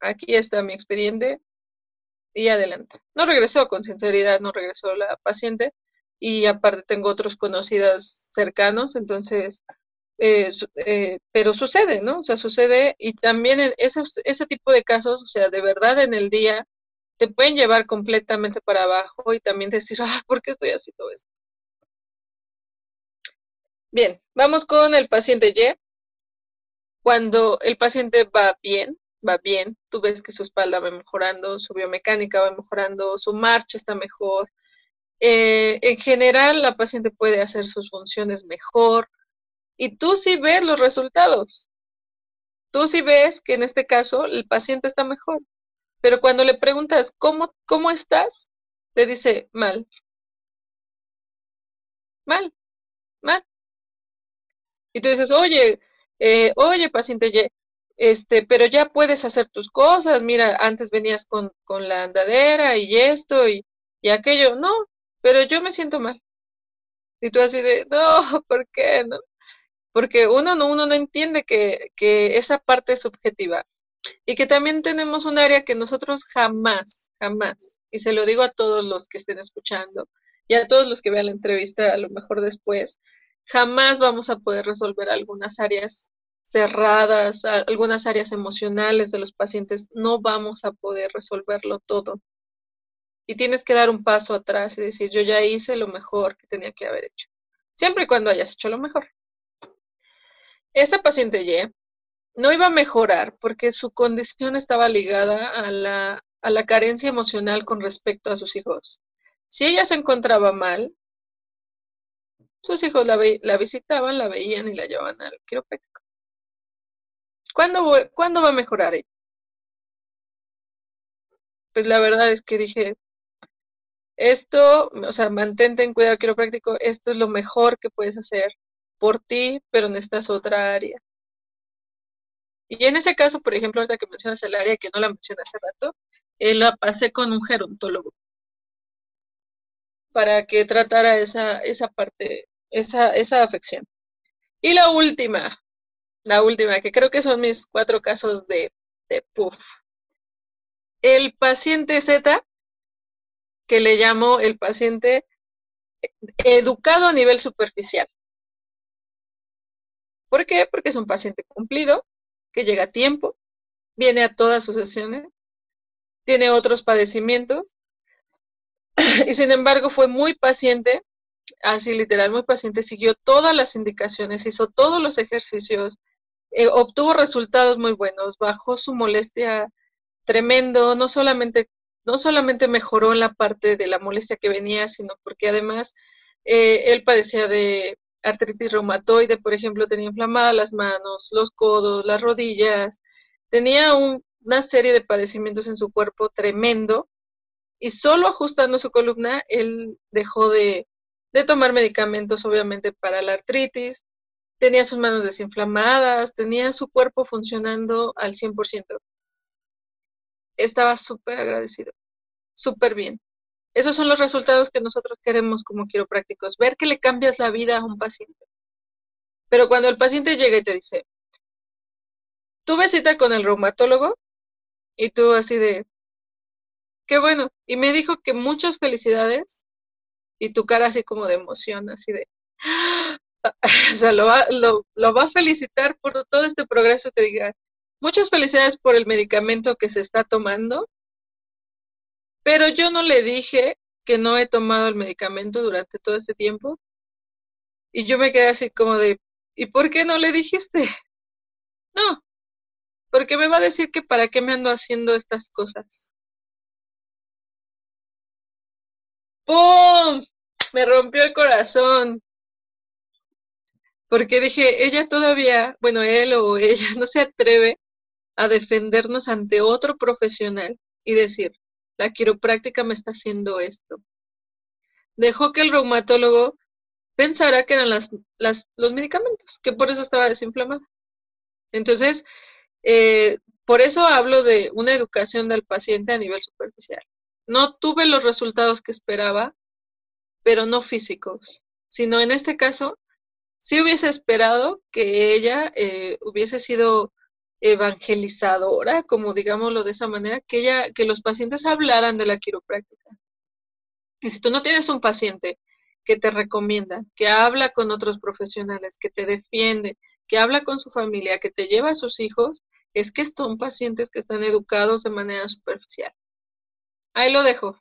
Aquí está mi expediente y adelante. No regresó con sinceridad, no regresó la paciente y aparte tengo otros conocidos cercanos, entonces eh, eh, pero sucede, ¿no? O sea, sucede y también ese, ese tipo de casos, o sea, de verdad en el día te pueden llevar completamente para abajo y también decir, ah, ¿por qué estoy haciendo esto? Bien, vamos con el paciente Y. Cuando el paciente va bien, va bien, tú ves que su espalda va mejorando, su biomecánica va mejorando, su marcha está mejor. Eh, en general, la paciente puede hacer sus funciones mejor, y tú sí ves los resultados. Tú sí ves que en este caso el paciente está mejor. Pero cuando le preguntas, ¿cómo, cómo estás? Te dice, mal. Mal, mal. Y tú dices, oye, eh, oye, paciente, este, pero ya puedes hacer tus cosas. Mira, antes venías con, con la andadera y esto y, y aquello. No, pero yo me siento mal. Y tú así de, no, ¿por qué? No? Porque uno no, uno no entiende que, esa parte es subjetiva y que también tenemos un área que nosotros jamás, jamás, y se lo digo a todos los que estén escuchando y a todos los que vean la entrevista a lo mejor después, jamás vamos a poder resolver algunas áreas cerradas, algunas áreas emocionales de los pacientes, no vamos a poder resolverlo todo. Y tienes que dar un paso atrás y decir, yo ya hice lo mejor que tenía que haber hecho, siempre y cuando hayas hecho lo mejor. Esta paciente Y no iba a mejorar porque su condición estaba ligada a la, a la carencia emocional con respecto a sus hijos. Si ella se encontraba mal, sus hijos la, la visitaban, la veían y la llevaban al quiropráctico. ¿Cuándo, ¿Cuándo va a mejorar ella? Pues la verdad es que dije, esto, o sea, mantente en cuidado quiropráctico, esto es lo mejor que puedes hacer por ti, pero necesitas otra área. Y en ese caso, por ejemplo, ahorita que mencionas el área que no la mencioné hace rato, eh, la pasé con un gerontólogo para que tratara esa, esa parte, esa, esa afección. Y la última, la última, que creo que son mis cuatro casos de, de puff. El paciente Z, que le llamo el paciente educado a nivel superficial. ¿Por qué? Porque es un paciente cumplido, que llega a tiempo, viene a todas sus sesiones, tiene otros padecimientos y sin embargo fue muy paciente, así literal, muy paciente, siguió todas las indicaciones, hizo todos los ejercicios, eh, obtuvo resultados muy buenos, bajó su molestia tremendo, no solamente, no solamente mejoró en la parte de la molestia que venía, sino porque además eh, él padecía de artritis reumatoide, por ejemplo, tenía inflamadas las manos, los codos, las rodillas, tenía una serie de padecimientos en su cuerpo tremendo y solo ajustando su columna, él dejó de, de tomar medicamentos, obviamente, para la artritis, tenía sus manos desinflamadas, tenía su cuerpo funcionando al 100%. Estaba súper agradecido, súper bien. Esos son los resultados que nosotros queremos como quiroprácticos, ver que le cambias la vida a un paciente. Pero cuando el paciente llega y te dice, tuve cita con el reumatólogo y tú así de, qué bueno, y me dijo que muchas felicidades y tu cara así como de emoción, así de, o sea, lo va, lo va a felicitar por todo este progreso que diga, muchas felicidades por el medicamento que se está tomando pero yo no le dije que no he tomado el medicamento durante todo este tiempo. Y yo me quedé así como de, ¿y por qué no le dijiste? No, porque me va a decir que para qué me ando haciendo estas cosas. ¡Pum! Me rompió el corazón. Porque dije, ella todavía, bueno, él o ella no se atreve a defendernos ante otro profesional y decir, la quiropráctica me está haciendo esto. Dejó que el reumatólogo pensara que eran las, los medicamentos, que por eso estaba desinflamada. Entonces, eh, por eso hablo de una educación del paciente a nivel superficial. No tuve los resultados que esperaba, pero no físicos, sino en este caso, sí hubiese esperado que ella eh, hubiese sido evangelizadora, como digámoslo de esa manera, que ella, que los pacientes hablaran de la quiropráctica. Y si tú no tienes un paciente que te recomienda, que habla con otros profesionales, que te defiende, que habla con su familia, que te lleva a sus hijos, es que son pacientes que están educados de manera superficial. Ahí lo dejo.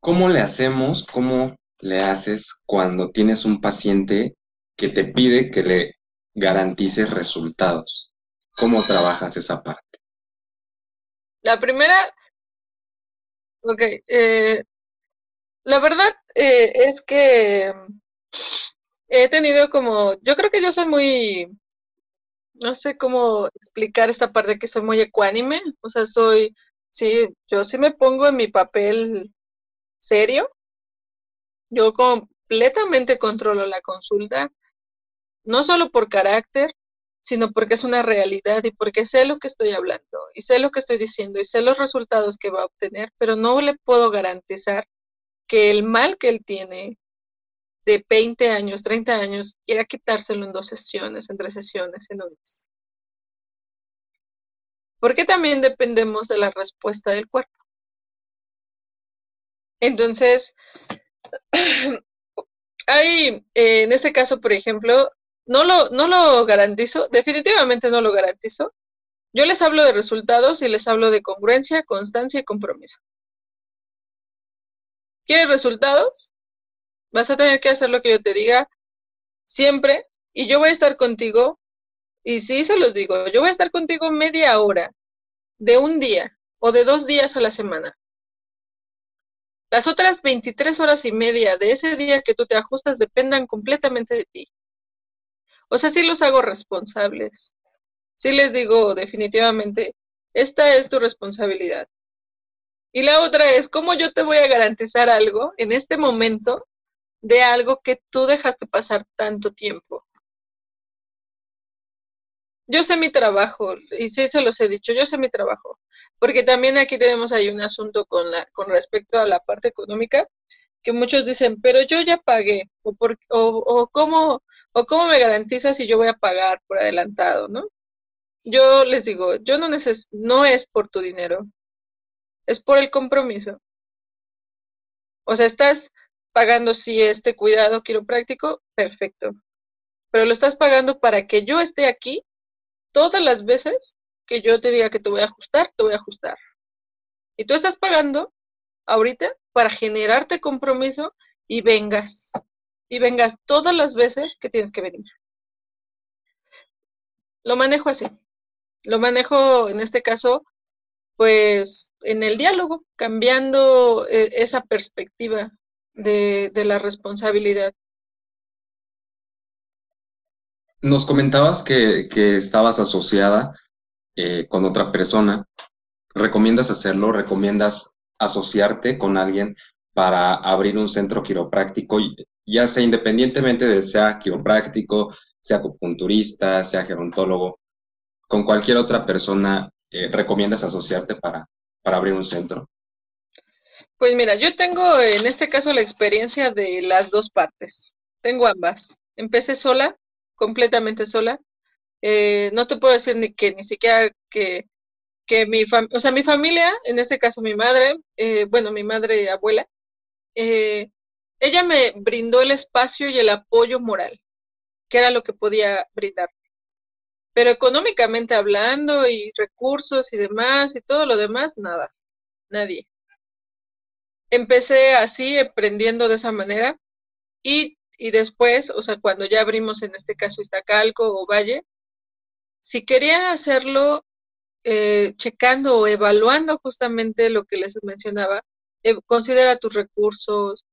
¿Cómo le hacemos, cómo le haces cuando tienes un paciente que te pide que le garantices resultados? ¿Cómo trabajas esa parte? La primera, ok, eh, la verdad eh, es que he tenido como, yo creo que yo soy muy, no sé cómo explicar esta parte que soy muy ecuánime, o sea, soy, sí, yo sí me pongo en mi papel serio, yo completamente controlo la consulta, no solo por carácter, sino porque es una realidad y porque sé lo que estoy hablando y sé lo que estoy diciendo y sé los resultados que va a obtener, pero no le puedo garantizar que el mal que él tiene de 20 años, 30 años, quiera quitárselo en dos sesiones, en tres sesiones, en un mes. Porque también dependemos de la respuesta del cuerpo. Entonces, hay, en este caso, por ejemplo, no lo, no lo garantizo, definitivamente no lo garantizo. Yo les hablo de resultados y les hablo de congruencia, constancia y compromiso. ¿Quieres resultados? Vas a tener que hacer lo que yo te diga siempre y yo voy a estar contigo. Y sí, se los digo, yo voy a estar contigo media hora de un día o de dos días a la semana. Las otras 23 horas y media de ese día que tú te ajustas dependan completamente de ti. O sea, sí los hago responsables. Sí les digo definitivamente, esta es tu responsabilidad. Y la otra es, ¿cómo yo te voy a garantizar algo en este momento de algo que tú dejaste pasar tanto tiempo? Yo sé mi trabajo, y sí se los he dicho, yo sé mi trabajo, porque también aquí tenemos ahí un asunto con, la, con respecto a la parte económica, que muchos dicen, pero yo ya pagué, o, por, o, cómo, o cómo me garantiza si yo voy a pagar por adelantado, ¿no? Yo les digo, yo no neces no es por tu dinero, es por el compromiso. O sea, estás pagando si este cuidado quiropráctico, perfecto. Pero lo estás pagando para que yo esté aquí todas las veces que yo te diga que te voy a ajustar, te voy a ajustar. Y tú estás pagando ahorita para generarte compromiso y vengas. Y vengas todas las veces que tienes que venir. Lo manejo así. Lo manejo en este caso, pues en el diálogo, cambiando eh, esa perspectiva de, la responsabilidad. Nos comentabas que, estabas asociada eh, con otra persona. ¿Recomiendas hacerlo? ¿Recomiendas asociarte con alguien para abrir un centro quiropráctico, ya sea independientemente de sea quiropráctico, sea acupunturista, sea gerontólogo, con cualquier otra persona, eh, ¿recomiendas asociarte para, para abrir un centro? Pues mira, yo tengo en este caso la experiencia de las dos partes. Tengo ambas. Empecé sola, completamente sola. Eh, no te puedo decir ni que ni siquiera que que mi, o sea, mi familia, en este caso mi madre, eh, bueno, mi madre abuela, eh, ella me brindó el espacio y el apoyo moral, que era lo que podía brindar. Pero económicamente hablando y recursos y demás y todo lo demás, nada, nadie. Empecé así, aprendiendo de esa manera y, y después, o sea, cuando ya abrimos en este caso Iztacalco o Valle, si quería hacerlo eh, checando o evaluando justamente lo que les mencionaba, eh, considera tus recursos,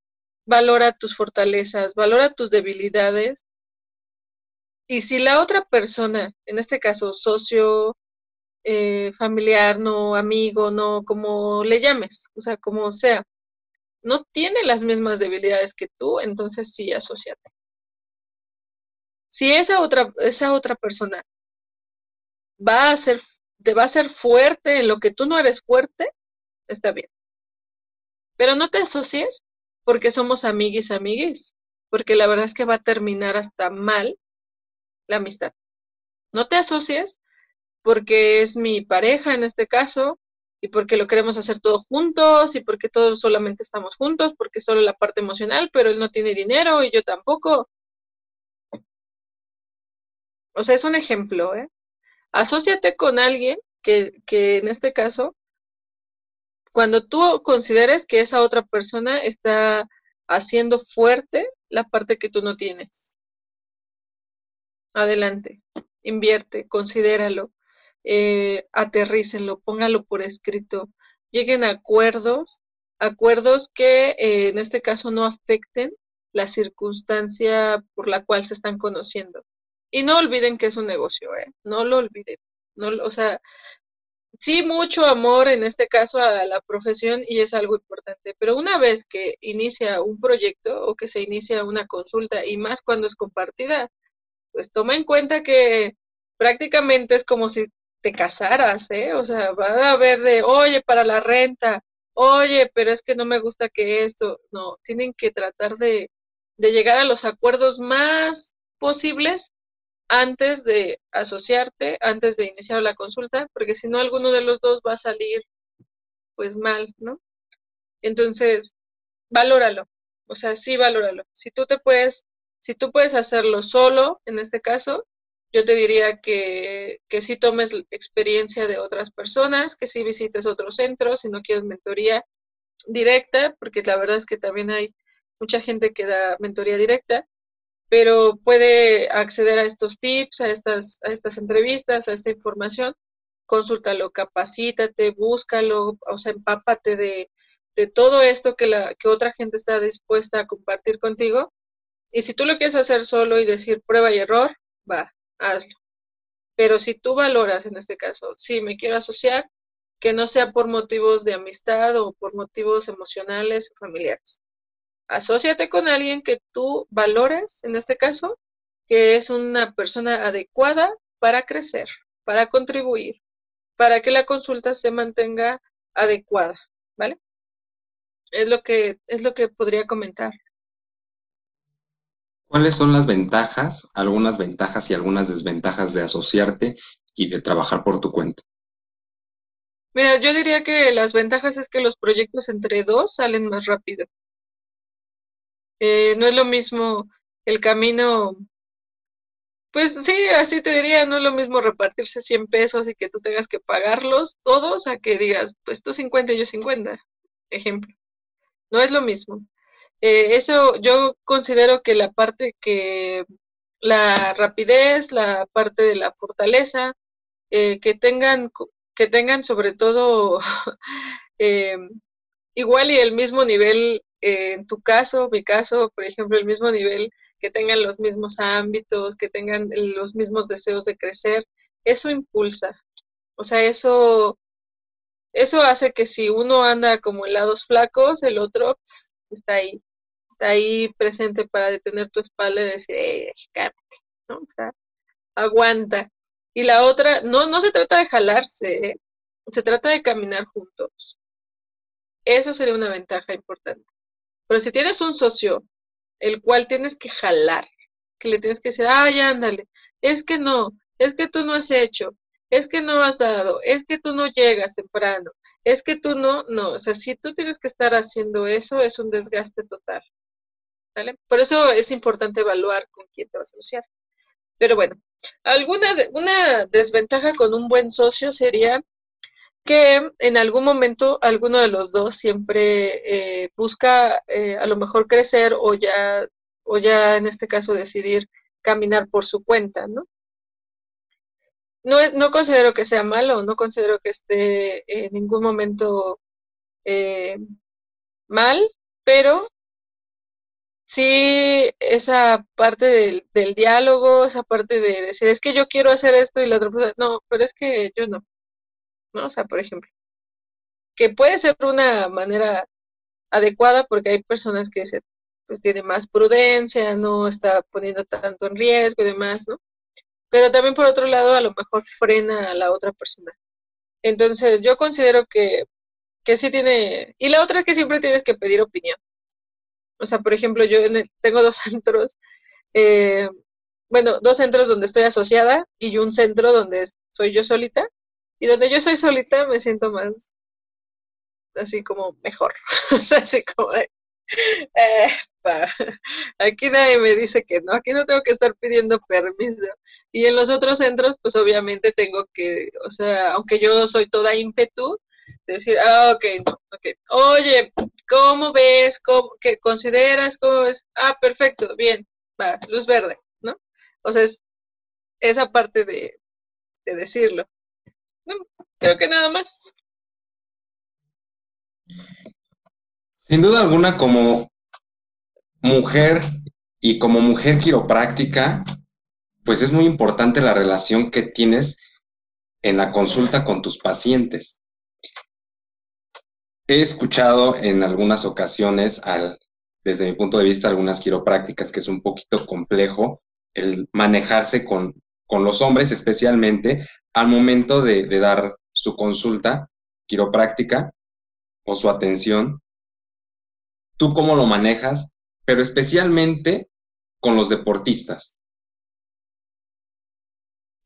valora tus fortalezas, valora tus debilidades. Y si la otra persona, en este caso socio, eh, familiar, no amigo, no como le llames, o sea, como sea, no tiene las mismas debilidades que tú, entonces sí, asociate. Si esa otra, esa otra persona va a ser, te va a ser fuerte en lo que tú no eres fuerte, está bien. Pero no te asocies porque somos amiguis, amiguis, porque la verdad es que va a terminar hasta mal la amistad. No te asocies porque es mi pareja en este caso, y porque lo queremos hacer todo juntos, y porque todos solamente estamos juntos, porque solo la parte emocional, pero él no tiene dinero y yo tampoco. O sea, es un ejemplo, ¿eh? Asociate con alguien que, que en este caso, cuando tú consideres que esa otra persona está haciendo fuerte la parte que tú no tienes. Adelante, invierte, considéralo, eh, póngalo por escrito, lleguen a acuerdos, acuerdos que eh, en este caso no afecten la circunstancia por la cual se están conociendo. Y no olviden que es un negocio, ¿eh? No lo olviden. No, o sea, sí mucho amor en este caso a la profesión y es algo importante, pero una vez que inicia un proyecto o que se inicia una consulta y más cuando es compartida, pues toma en cuenta que prácticamente es como si te casaras, ¿eh? O sea, va a haber de, oye, para la renta, oye, pero es que no me gusta que esto, no, tienen que tratar de, de llegar a los acuerdos más posibles antes de asociarte, antes de iniciar la consulta, porque si no alguno de los dos va a salir pues mal, ¿no? Entonces, valóralo, o sea, sí valóralo. Si tú te puedes, si tú puedes hacerlo solo, en este caso, yo te diría que, que sí tomes experiencia de otras personas, que sí visites otros centros, si no quieres mentoría directa, porque la verdad es que también hay mucha gente que da mentoría directa, pero puede acceder a estos tips, a estas, a estas entrevistas, a esta información, consúltalo, capacítate, búscalo, o sea, empápate de, de todo esto que, la, que otra gente está dispuesta a compartir contigo. Y si tú lo quieres hacer solo y decir prueba y error, va, hazlo. Pero si tú valoras en este caso, sí, me quiero asociar, que no sea por motivos de amistad o por motivos emocionales o familiares asóciate con alguien que tú valores, en este caso, que es una persona adecuada para crecer, para contribuir, para que la consulta se mantenga adecuada, ¿vale? Es lo que, es lo que podría comentar. ¿Cuáles son las ventajas, algunas ventajas y algunas desventajas de asociarte y de trabajar por tu cuenta? Mira, yo diría que las ventajas es que los proyectos entre dos salen más rápido. Eh, no es lo mismo el camino, pues sí, así te diría, no es lo mismo repartirse 100 pesos y que tú tengas que pagarlos todos a que digas, pues tú 50 y yo 50, ejemplo. No es lo mismo. Eh, eso yo considero que la parte que la rapidez, la parte de la fortaleza, eh, que tengan, que tengan sobre todo igual y el mismo nivel en tu caso, mi caso, por ejemplo, el mismo nivel, que tengan los mismos ámbitos, que tengan los mismos deseos de crecer, eso impulsa. O sea, eso, eso hace que si uno anda como helados flacos, el otro está ahí, está ahí presente para detener tu espalda y decir, hey, ¿no? O sea, aguanta. Y la otra, no, no se trata de jalarse, ¿eh? se trata de caminar juntos. Eso sería una ventaja importante. Pero si tienes un socio, el cual tienes que jalar, que le tienes que decir, ay, ándale, es que no, es que tú no has hecho, es que no has dado, es que tú no llegas temprano, es que tú no, no, o sea, si tú tienes que estar haciendo eso, es un desgaste total. ¿Vale? Por eso es importante evaluar con quién te vas a asociar. Pero bueno, alguna una desventaja con un buen socio sería que en algún momento alguno de los dos siempre eh, busca eh, a lo mejor crecer o ya, o ya en este caso decidir caminar por su cuenta, ¿no? No, no considero que sea malo, no considero que esté en ningún momento eh, mal, pero sí esa parte del, del, diálogo, esa parte de decir, es que yo quiero hacer esto y la otra persona, no, pero es que yo no. ¿No? O sea, por ejemplo, que puede ser una manera adecuada porque hay personas que se, pues tiene más prudencia, no está poniendo tanto en riesgo y demás, ¿no? pero también por otro lado a lo mejor frena a la otra persona. Entonces yo considero que, que sí tiene, y la otra es que siempre tienes que pedir opinión. O sea, por ejemplo, yo tengo dos centros, eh, bueno, dos centros donde estoy asociada y un centro donde soy yo solita. Y donde yo soy solita me siento más así como mejor. o sea, así como de, aquí nadie me dice que no, aquí no tengo que estar pidiendo permiso. Y en los otros centros, pues obviamente tengo que, o sea, aunque yo soy toda ímpetu, decir, ah, ok, no, ok. Oye, ¿cómo ves? ¿Cómo, ¿Qué consideras? ¿Cómo ves? Ah, perfecto, bien, va, luz verde, ¿no? O sea, es esa parte de, de decirlo. Creo que nada más. Sin duda alguna, como mujer y como mujer quiropráctica, pues es muy importante la relación que tienes en la consulta con tus pacientes. He escuchado en algunas ocasiones, al, desde mi punto de vista, algunas quiroprácticas que es un poquito complejo el manejarse con, los hombres, especialmente al momento de dar su consulta quiropráctica o su atención tú cómo lo manejas, pero especialmente con los deportistas.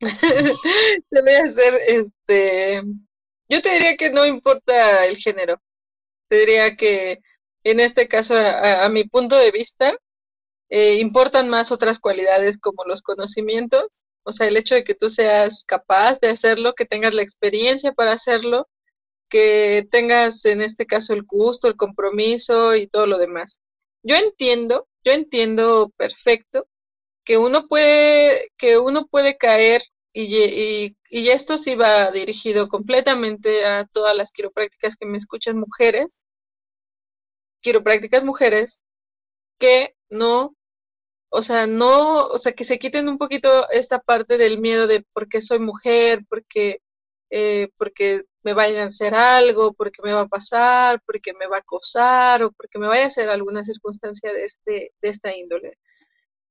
Te voy a hacer, este, yo te diría que no importa el género. Te diría que en este caso, a, mi punto de vista, eh, importan más otras cualidades como los conocimientos, o sea, el hecho de que tú seas capaz de hacerlo, que tengas la experiencia para hacerlo que tengas en este caso el gusto, el compromiso y todo lo demás. Yo entiendo, yo entiendo perfecto que uno puede, que uno puede caer y, y, esto sí va dirigido completamente a todas las quiroprácticas que me escuchan mujeres, quiroprácticas mujeres, que no, o sea, no, o sea, que se quiten un poquito esta parte del miedo de por qué soy mujer, porque, eh, porque me vayan a hacer algo, porque me va a pasar, porque me va a acosar o porque me vaya a hacer alguna circunstancia de, este, de esta índole.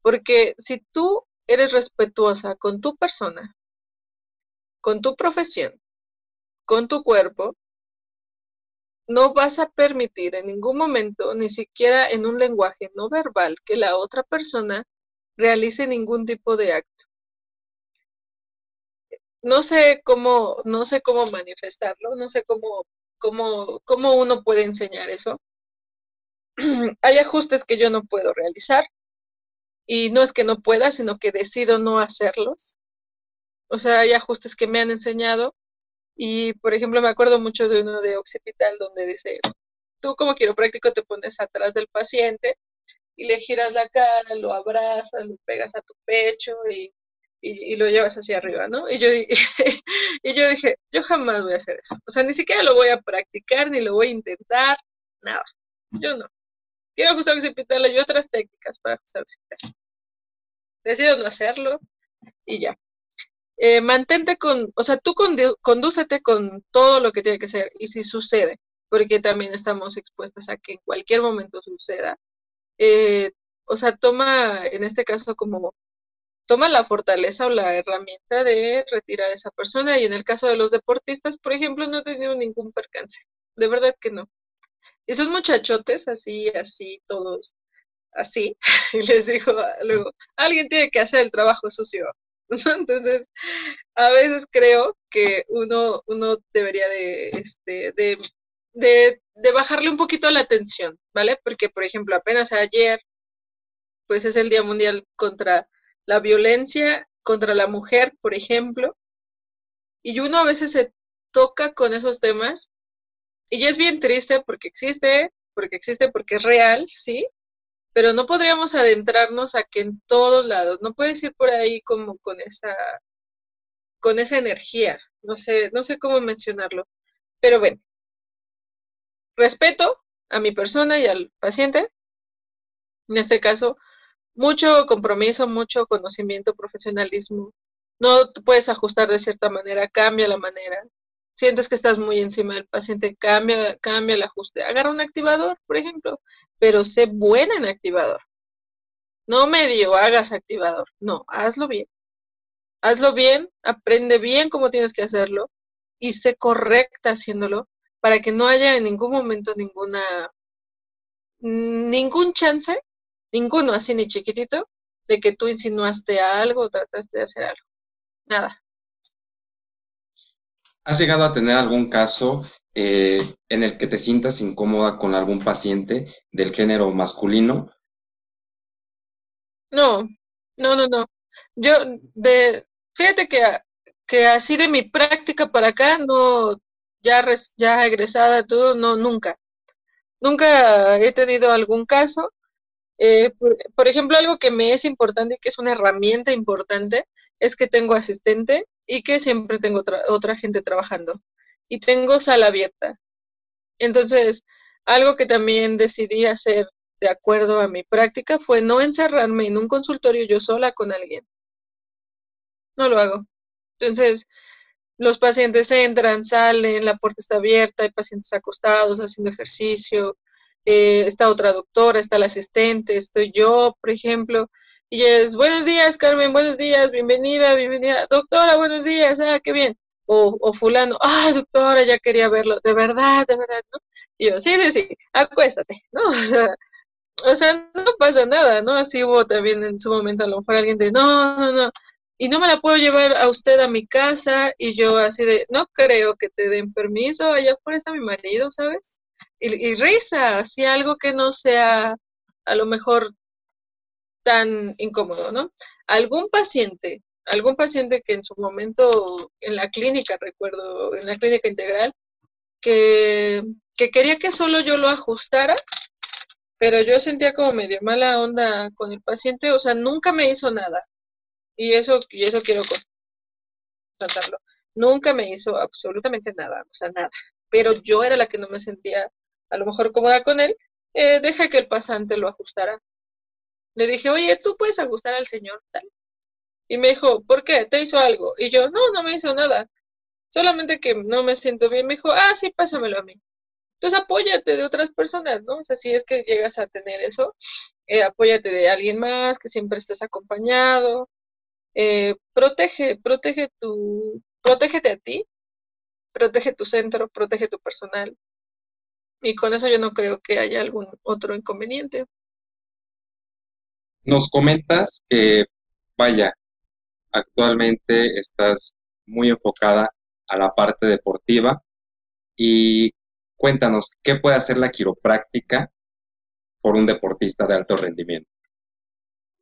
Porque si tú eres respetuosa con tu persona, con tu profesión, con tu cuerpo, no vas a permitir en ningún momento, ni siquiera en un lenguaje no verbal, que la otra persona realice ningún tipo de acto no sé cómo, no sé cómo manifestarlo, no sé cómo, cómo, cómo uno puede enseñar eso. Hay ajustes que yo no puedo realizar y no es que no pueda, sino que decido no hacerlos. O sea, hay ajustes que me han enseñado y, por ejemplo, me acuerdo mucho de uno de occipital donde dice, tú como quiropráctico te pones atrás del paciente y le giras la cara, lo abrazas, lo pegas a tu pecho y y, lo llevas hacia arriba, ¿no? Y yo, y yo dije, yo jamás voy a hacer eso. O sea, ni siquiera lo voy a practicar, ni lo voy a intentar, nada. Yo no. Quiero ajustar occipital, y otras técnicas para ajustar occipital. Decido no hacerlo y ya. Eh, mantente con, o sea, tú condúcete con todo lo que tiene que ser y si sucede, porque también estamos expuestas a que en cualquier momento suceda, eh, o sea, toma en este caso como toma la fortaleza o la herramienta de retirar a esa persona. Y en el caso de los deportistas, por ejemplo, no he tenido ningún percance. De verdad que no. Y son muchachotes así, así, todos así. Y les digo luego, alguien tiene que hacer el trabajo sucio. Entonces, a veces creo que uno, uno debería de, este, de, de, de bajarle un poquito la atención, ¿vale? Porque, por ejemplo, apenas ayer, pues es el Día Mundial contra la violencia contra la mujer, por ejemplo, y uno a veces se toca con esos temas y es bien triste porque existe, porque existe, porque es real, sí, pero no podríamos adentrarnos a que en todos lados, no puedes ir por ahí como con esa, con esa energía, no sé, no sé cómo mencionarlo, pero bueno, respeto a mi persona y al paciente, en este caso, mucho compromiso, mucho conocimiento, profesionalismo. No puedes ajustar de cierta manera, cambia la manera. Sientes que estás muy encima del paciente, cambia, cambia el ajuste. Agarra un activador, por ejemplo, pero sé buena en activador. No medio hagas activador, no, hazlo bien. hazlo bien, aprende bien cómo tienes que hacerlo y sé correcta haciéndolo para que no haya en ningún momento ninguna, ningún chance, ninguno así ni chiquitito, de que tú insinuaste algo o trataste de hacer algo. Nada. ¿Has llegado a tener algún caso eh, en el que te sientas incómoda con algún paciente del género masculino? No, no, no, no. Yo, de, fíjate que, que así de mi práctica para acá, no, ya, ya egresada, todo, no, nunca. Nunca he tenido algún caso. Eh, por, ejemplo, algo que me es importante y que es una herramienta importante es que tengo asistente y que siempre tengo otra gente trabajando. Y tengo sala abierta. Entonces, algo que también decidí hacer de acuerdo a mi práctica fue no encerrarme en un consultorio yo sola con alguien. No lo hago. Entonces, los pacientes entran, salen, la puerta está abierta, hay pacientes acostados haciendo ejercicio, eh, está otra doctora, está el asistente, estoy yo, por ejemplo, y es, buenos días, Carmen, buenos días, bienvenida, bienvenida, doctora, buenos días, ah, qué bien, o, o fulano, ah, doctora, ya quería verlo, de verdad, de verdad, ¿no? Y yo, sí, sí, acuéstate, ¿no? O sea, o sea, no pasa nada, ¿no? Así hubo también en su momento a lo mejor alguien de, no, no, no, y no me la puedo llevar a usted a mi casa y yo así de, no creo que te den permiso, allá afuera está mi marido, ¿sabes? Y, risa, así algo que no sea a lo mejor tan incómodo, ¿no? Algún paciente, algún paciente que en su momento en la clínica, recuerdo, en la clínica integral, que, que quería que solo yo lo ajustara, pero yo sentía como medio mala onda con el paciente, o sea, nunca me hizo nada, y eso, y eso quiero constatarlo. Nunca me hizo absolutamente nada, o sea, nada. Pero yo era la que no me sentía a lo mejor cómoda con él. Eh, deja que el pasante lo ajustara. Le dije, oye, tú puedes ajustar al señor tal. Y me dijo, ¿por qué? ¿Te hizo algo? Y yo, no, no me hizo nada. Solamente que no me siento bien. Me dijo, ah, sí, pásamelo a mí. Entonces apóyate de otras personas, ¿no? O sea, si es que llegas a tener eso, eh, apóyate de alguien más, que siempre estés acompañado, eh, protege, protege tu, protégete a ti, protege tu centro, protege tu personal. Y con eso yo no creo que haya algún otro inconveniente. Nos comentas que, vaya, actualmente estás muy enfocada a la parte deportiva y cuéntanos, ¿qué puede hacer la quiropráctica por un deportista de alto rendimiento?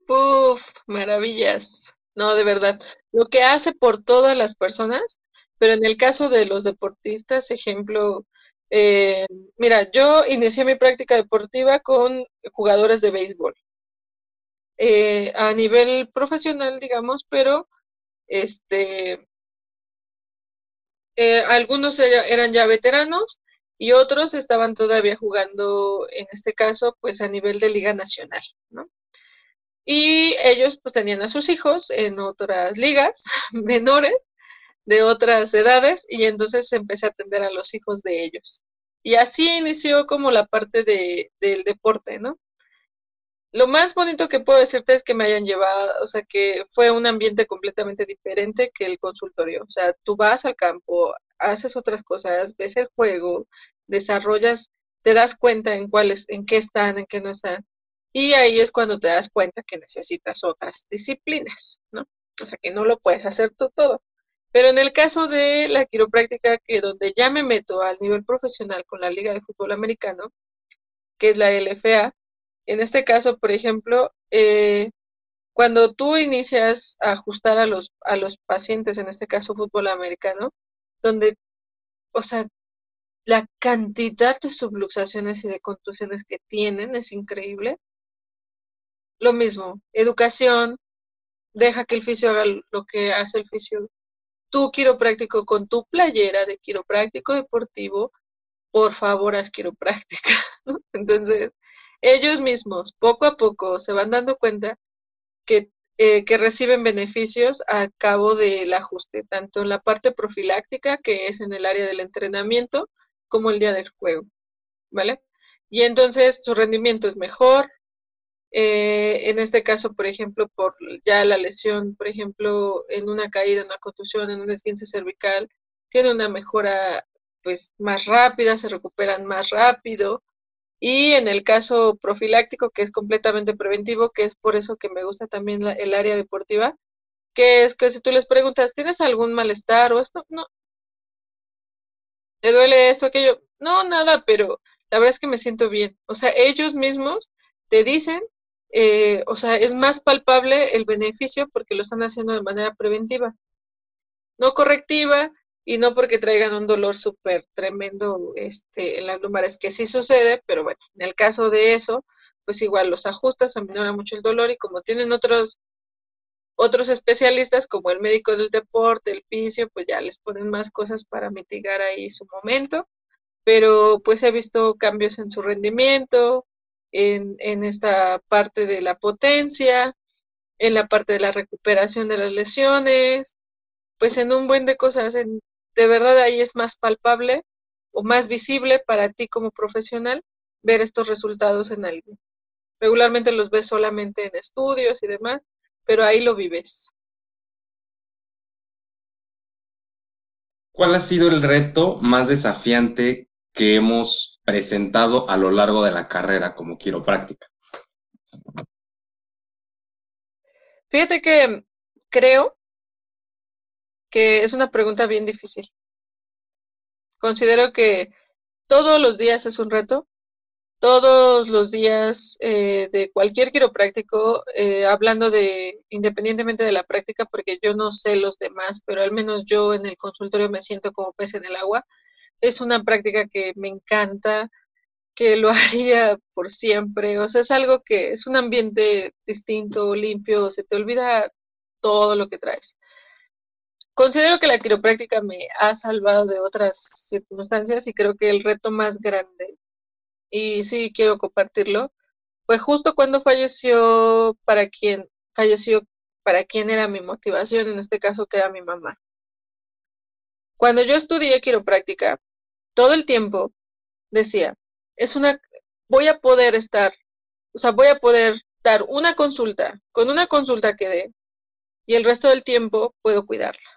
Uf, maravillas. No, de verdad. Lo que hace por todas las personas, pero en el caso de los deportistas, ejemplo, eh, mira, yo inicié mi práctica deportiva con jugadores de béisbol. Eh, a nivel profesional, digamos, pero este, eh, algunos eran ya veteranos y otros estaban todavía jugando, en este caso, pues a nivel de Liga Nacional, ¿no? Y ellos pues tenían a sus hijos en otras ligas menores de otras edades y entonces empecé a atender a los hijos de ellos. Y así inició como la parte de, del deporte, ¿no? Lo más bonito que puedo decirte es que me hayan llevado, o sea, que fue un ambiente completamente diferente que el consultorio. O sea, tú vas al campo, haces otras cosas, ves el juego, desarrollas, te das cuenta en cuáles, en qué están, en qué no están. Y ahí es cuando te das cuenta que necesitas otras disciplinas, ¿no? O sea, que no lo puedes hacer tú todo. Pero en el caso de la quiropráctica, que donde ya me meto al nivel profesional con la Liga de Fútbol Americano, que es la LFA, en este caso, por ejemplo, eh, cuando tú inicias a ajustar a los, a los pacientes, en este caso fútbol americano, donde, o sea, la cantidad de subluxaciones y de contusiones que tienen es increíble lo mismo, educación, deja que el fisio haga lo que hace el fisio. Tú, quiropráctico, con tu playera de quiropráctico deportivo, por favor, haz quiropráctica. Entonces, ellos mismos, poco a poco, se van dando cuenta que, eh, que reciben beneficios a cabo del ajuste, tanto en la parte profiláctica, que es en el área del entrenamiento, como el día del juego, ¿vale? Y entonces su rendimiento es mejor, Eh, en este caso, por ejemplo, por ya la lesión, por ejemplo, en una caída, en una contusión, en un esguince cervical, tiene una mejora pues más rápida, se recuperan más rápido. Y en el caso profiláctico, que es completamente preventivo, que es por eso que me gusta también el área deportiva, que es que si tú les preguntas, ¿tienes algún malestar o esto? No. ¿Te duele esto, aquello? No, nada, pero la verdad es que me siento bien. O sea, ellos mismos te dicen, eh, o sea, es más palpable el beneficio porque lo están haciendo de manera preventiva, no correctiva y no porque traigan un dolor súper tremendo este, en las lumbares, que sí sucede, pero bueno, en el caso de eso, pues igual los ajustas, aminora mucho el dolor y como tienen otros otros especialistas como el médico del deporte, el fisio, pues ya les ponen más cosas para mitigar ahí su momento. Pero pues he visto cambios en su rendimiento, en, esta parte de la potencia, en la parte de la recuperación de las lesiones, pues en un buen de cosas, de verdad ahí es más palpable o más visible para ti como profesional ver estos resultados en alguien. Regularmente los ves solamente en estudios y demás, pero ahí lo vives. ¿Cuál ha sido el reto más desafiante que hemos presentado a lo largo de la carrera como quiropráctica? Fíjate que creo que es una pregunta bien difícil. Considero que todos los días es un reto, todos los días eh, de cualquier quiropráctico, eh, hablando de, independientemente de la práctica, porque yo no sé los demás, pero al menos yo en el consultorio me siento como pez en el agua, es una práctica que me encanta, que lo haría por siempre, o sea, es algo que es un ambiente distinto, limpio, se te olvida todo lo que traes. Considero que la quiropráctica me ha salvado de otras circunstancias y creo que el reto más grande, y sí quiero compartirlo, fue justo cuando falleció para quien falleció para quien era mi motivación, en este caso que era mi mamá. Cuando yo estudié quiropráctica, todo el tiempo decía, es una, voy a poder estar, o sea, voy a poder dar una consulta, con una consulta que dé, y el resto del tiempo puedo cuidarla.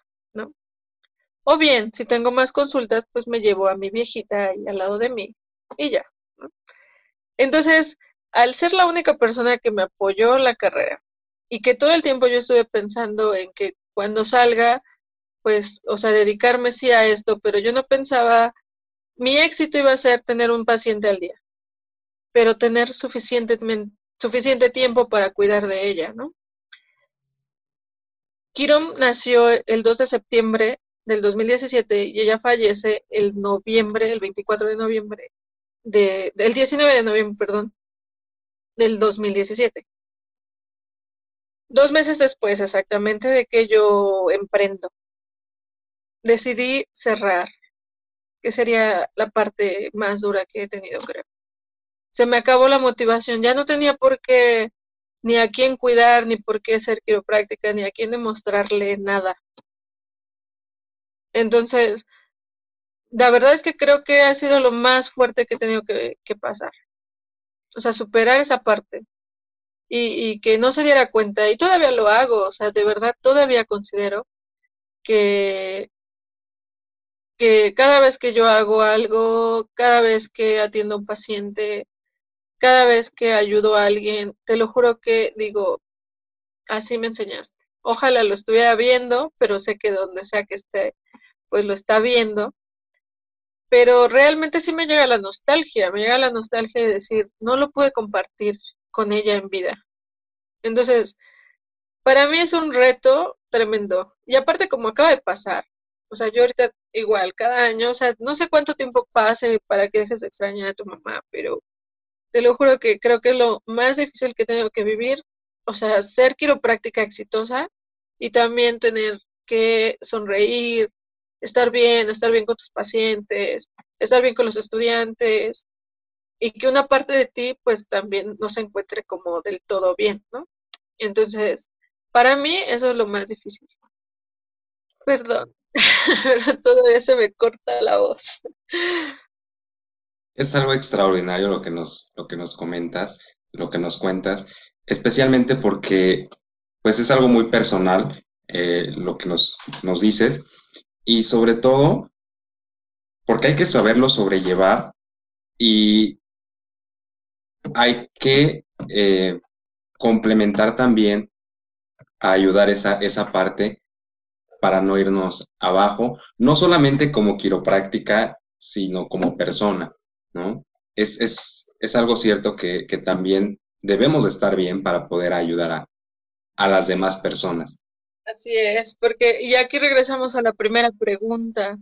O bien, si tengo más consultas, pues me llevo a mi viejita ahí al lado de mí y ya. Entonces, al ser la única persona que me apoyó la carrera y que todo el tiempo yo estuve pensando en que cuando salga, pues, o sea, dedicarme sí a esto, pero yo no pensaba mi éxito iba a ser tener un paciente al día, pero tener suficiente, suficiente tiempo para cuidar de ella, ¿no? Kirom nació el 2 de septiembre del 2017 y ella fallece el noviembre, el 24 de noviembre, de, el 19 de noviembre, perdón, del 2017. Dos meses después exactamente de que yo emprendo, decidí cerrar que sería la parte más dura que he tenido, creo. Se me acabó la motivación, ya no tenía por qué ni a quién cuidar, ni por qué ser quiropráctica, ni a quién demostrarle nada. Entonces, la verdad es que creo que ha sido lo más fuerte que he tenido que, pasar. O sea, superar esa parte. Y, y, que no se diera cuenta. Y todavía lo hago. O sea, de verdad, todavía considero que que cada vez que yo hago algo, cada vez que atiendo a un paciente, cada vez que ayudo a alguien, te lo juro que digo, así me enseñaste. Ojalá lo estuviera viendo, pero sé que donde sea que esté, pues lo está viendo. Pero realmente sí me llega la nostalgia, me llega la nostalgia de decir, no lo pude compartir con ella en vida. Entonces, para mí es un reto tremendo. Y aparte, como acaba de pasar, o sea, yo ahorita igual, cada año, o sea, no sé cuánto tiempo pase para que dejes de extrañar a tu mamá, pero te lo juro que creo que es lo más difícil que tengo que vivir, o sea, ser quiropráctica exitosa y también tener que sonreír, estar bien, estar bien con tus pacientes, estar bien con los estudiantes y que una parte de ti pues también no se encuentre como del todo bien, ¿no? Entonces, para mí eso es lo más difícil. Perdón. pero todo eso me corta la voz. Es algo extraordinario lo que nos, lo que nos comentas. lo que nos cuentas, especialmente porque pues es algo muy personal eh, lo que nos, nos dices y sobre todo porque hay que saberlo sobrellevar y hay que eh, complementar también a ayudar esa, esa parte para no irnos abajo, no solamente como quiropráctica, sino como persona, ¿no? Es, es, es algo cierto que, que, también debemos estar bien para poder ayudar a, a las demás personas. Así es, porque y aquí regresamos a la primera pregunta.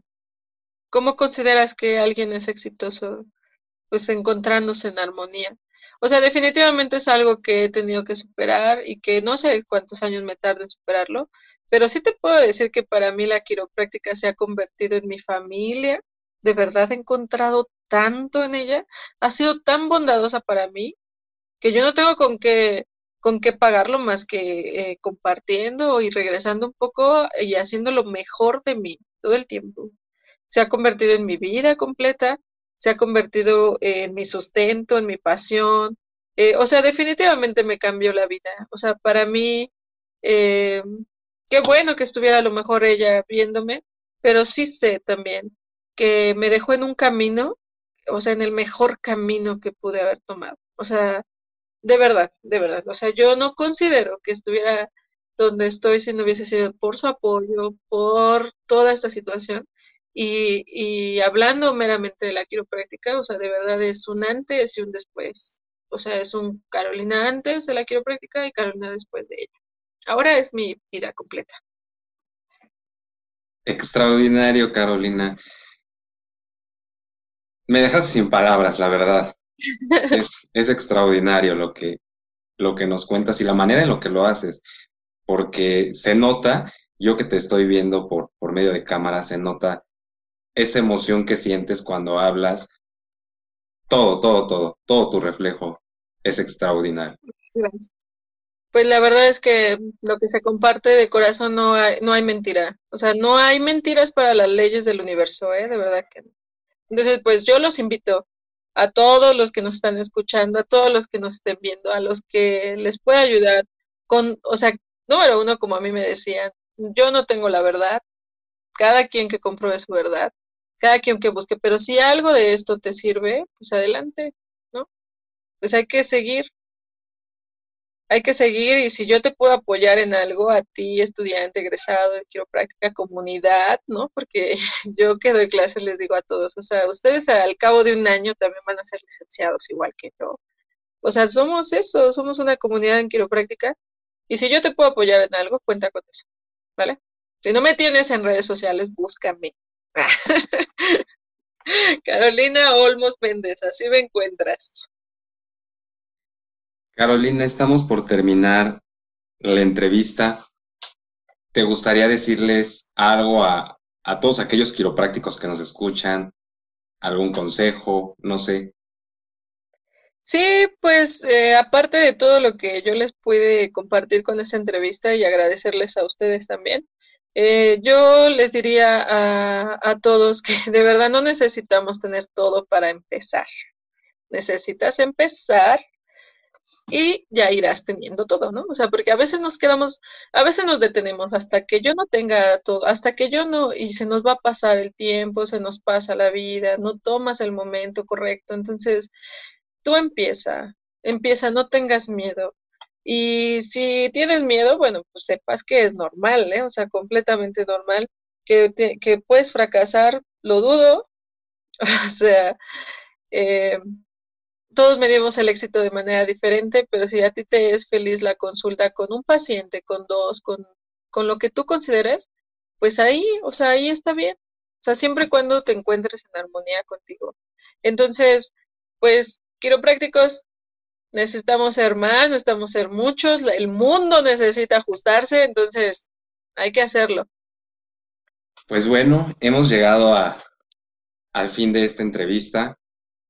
¿Cómo consideras que alguien es exitoso? Pues encontrándose en armonía. O sea, definitivamente es algo que he tenido que superar y que no sé cuántos años me tarde en superarlo, pero sí te puedo decir que para mí la quiropráctica se ha convertido en mi familia. De verdad he encontrado tanto en ella, ha sido tan bondadosa para mí que yo no tengo con qué con qué pagarlo más que eh, compartiendo y regresando un poco y haciendo lo mejor de mí todo el tiempo. Se ha convertido en mi vida completa, se ha convertido en mi sustento, en mi pasión. Eh, o sea, definitivamente me cambió la vida. O sea, para mí, eh, qué bueno que estuviera a lo mejor ella viéndome, pero sí sé también que me dejó en un camino, o sea, en el mejor camino que pude haber tomado. O sea, de verdad, de verdad. O sea, yo no considero que estuviera donde estoy si no hubiese sido por su apoyo, por toda esta situación. Y, hablando meramente de la quiropráctica, o sea, de verdad es un antes y un después. O sea, es un Carolina antes de la quiropráctica y Carolina después de ella. Ahora es mi vida completa. Extraordinario, Carolina. Me dejas sin palabras, la verdad. Es, extraordinario lo que, lo que nos cuentas y la manera en lo que lo haces, porque se nota, yo que te estoy viendo por, por medio de cámara, se nota esa emoción que sientes cuando hablas, todo, todo, todo, todo tu reflejo es extraordinario. Pues la verdad es que lo que se comparte de corazón no hay, no hay mentira. O sea, no hay mentiras para las leyes del universo, ¿eh? De verdad que no. Entonces, pues yo los invito a todos los que nos están escuchando, a todos los que nos estén viendo, a los que les pueda ayudar con, o sea, número uno, como a mí me decían, yo no tengo la verdad, cada quien que compruebe su verdad, cada quien que busque, pero si algo de esto te sirve, pues adelante, ¿no? Pues hay que seguir, hay que seguir y si yo te puedo apoyar en algo, a ti, estudiante, egresado de quiropráctica, comunidad, ¿no? Porque yo que doy clases les digo a todos, o sea, ustedes al cabo de un año también van a ser licenciados igual que yo. O sea, somos eso, somos una comunidad en quiropráctica y si yo te puedo apoyar en algo, cuenta con eso, ¿vale? Si no me tienes en redes sociales, búscame. Carolina Olmos Méndez, así me encuentras. Carolina, estamos por terminar la entrevista. ¿Te gustaría decirles algo a, todos aquellos quiroprácticos que nos escuchan? ¿Algún consejo? No sé. Sí, pues eh, aparte de todo lo que yo les pude compartir con esta entrevista y agradecerles a ustedes también, eh, yo les diría a, a todos que de verdad no necesitamos tener todo para empezar. Necesitas empezar y ya irás teniendo todo, ¿no? O sea, porque a veces nos quedamos, a veces nos detenemos hasta que yo no tenga todo, hasta que yo no, y se nos va a pasar el tiempo, se nos pasa la vida, no tomas el momento correcto. Entonces, tú empieza, empieza, no tengas miedo. Y si tienes miedo, bueno, pues sepas que es normal, ¿eh? O sea, completamente normal, que, que puedes fracasar, lo dudo. o sea, eh, todos medimos el éxito de manera diferente, pero si a ti te es feliz la consulta con un paciente, con dos, con, con lo que tú consideres, pues ahí, o sea, ahí está bien. O sea, siempre y cuando te encuentres en armonía contigo. Entonces, pues, quiroprácticos, necesitamos ser más, necesitamos ser muchos, el mundo necesita ajustarse, entonces hay que hacerlo. Pues bueno, hemos llegado a, al fin de esta entrevista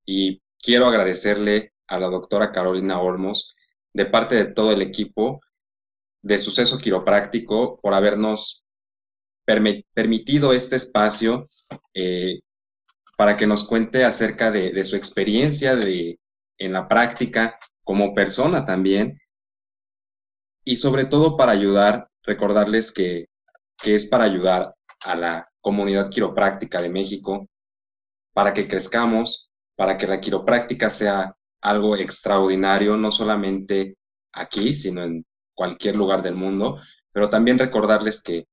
y quiero agradecerle a la doctora Carolina Olmos, de parte de todo el equipo de Suceso Quiropráctico, por habernos permitido este espacio eh, para que nos cuente acerca de, su experiencia de, en la práctica, como persona también, y sobre todo para ayudar, recordarles que, que es para ayudar a la comunidad quiropráctica de México, para que crezcamos, para que la quiropráctica sea algo extraordinario, no solamente aquí, sino en cualquier lugar del mundo, pero también recordarles que,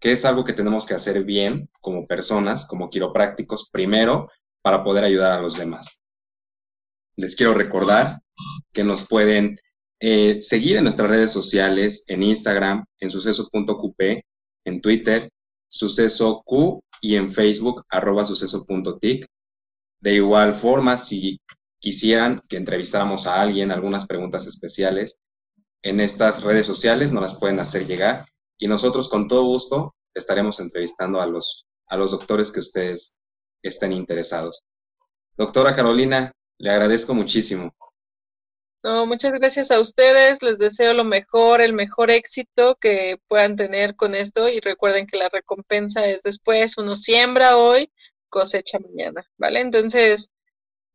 que es algo que tenemos que hacer bien como personas, como quiroprácticos, primero, para poder ayudar a los demás. Les quiero recordar que nos pueden eh, seguir en nuestras redes sociales, en Instagram, en suceso.qp, en Twitter, suceso Q y en Facebook, arroba suceso.tic. De igual forma, si quisieran que entrevistáramos a alguien, algunas preguntas especiales, en estas redes sociales nos las pueden hacer llegar y nosotros con todo gusto estaremos entrevistando a los, a los doctores que ustedes estén interesados. Doctora Carolina, le agradezco muchísimo. No, muchas gracias a ustedes, les deseo lo mejor, el mejor éxito que puedan tener con esto y recuerden que la recompensa es después, uno siembra hoy, cosecha mañana, ¿vale? Entonces,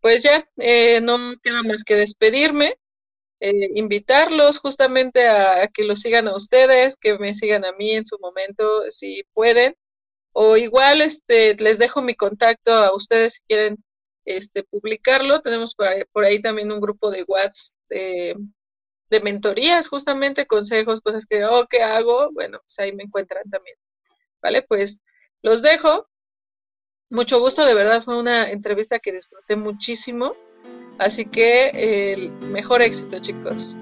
pues ya, eh, no queda más que despedirme, eh, invitarlos justamente a, que los sigan a ustedes, que me sigan a mí en su momento, si pueden, o igual este, les dejo mi contacto a ustedes si quieren este, publicarlo. Tenemos por ahí, también un grupo de WhatsApp de, mentorías, justamente, consejos, cosas que, oh, ¿qué hago? Bueno, pues ahí me encuentran también. ¿Vale? Pues los dejo. Mucho gusto, de verdad fue una entrevista que disfruté muchísimo. Así que el mejor éxito, chicos.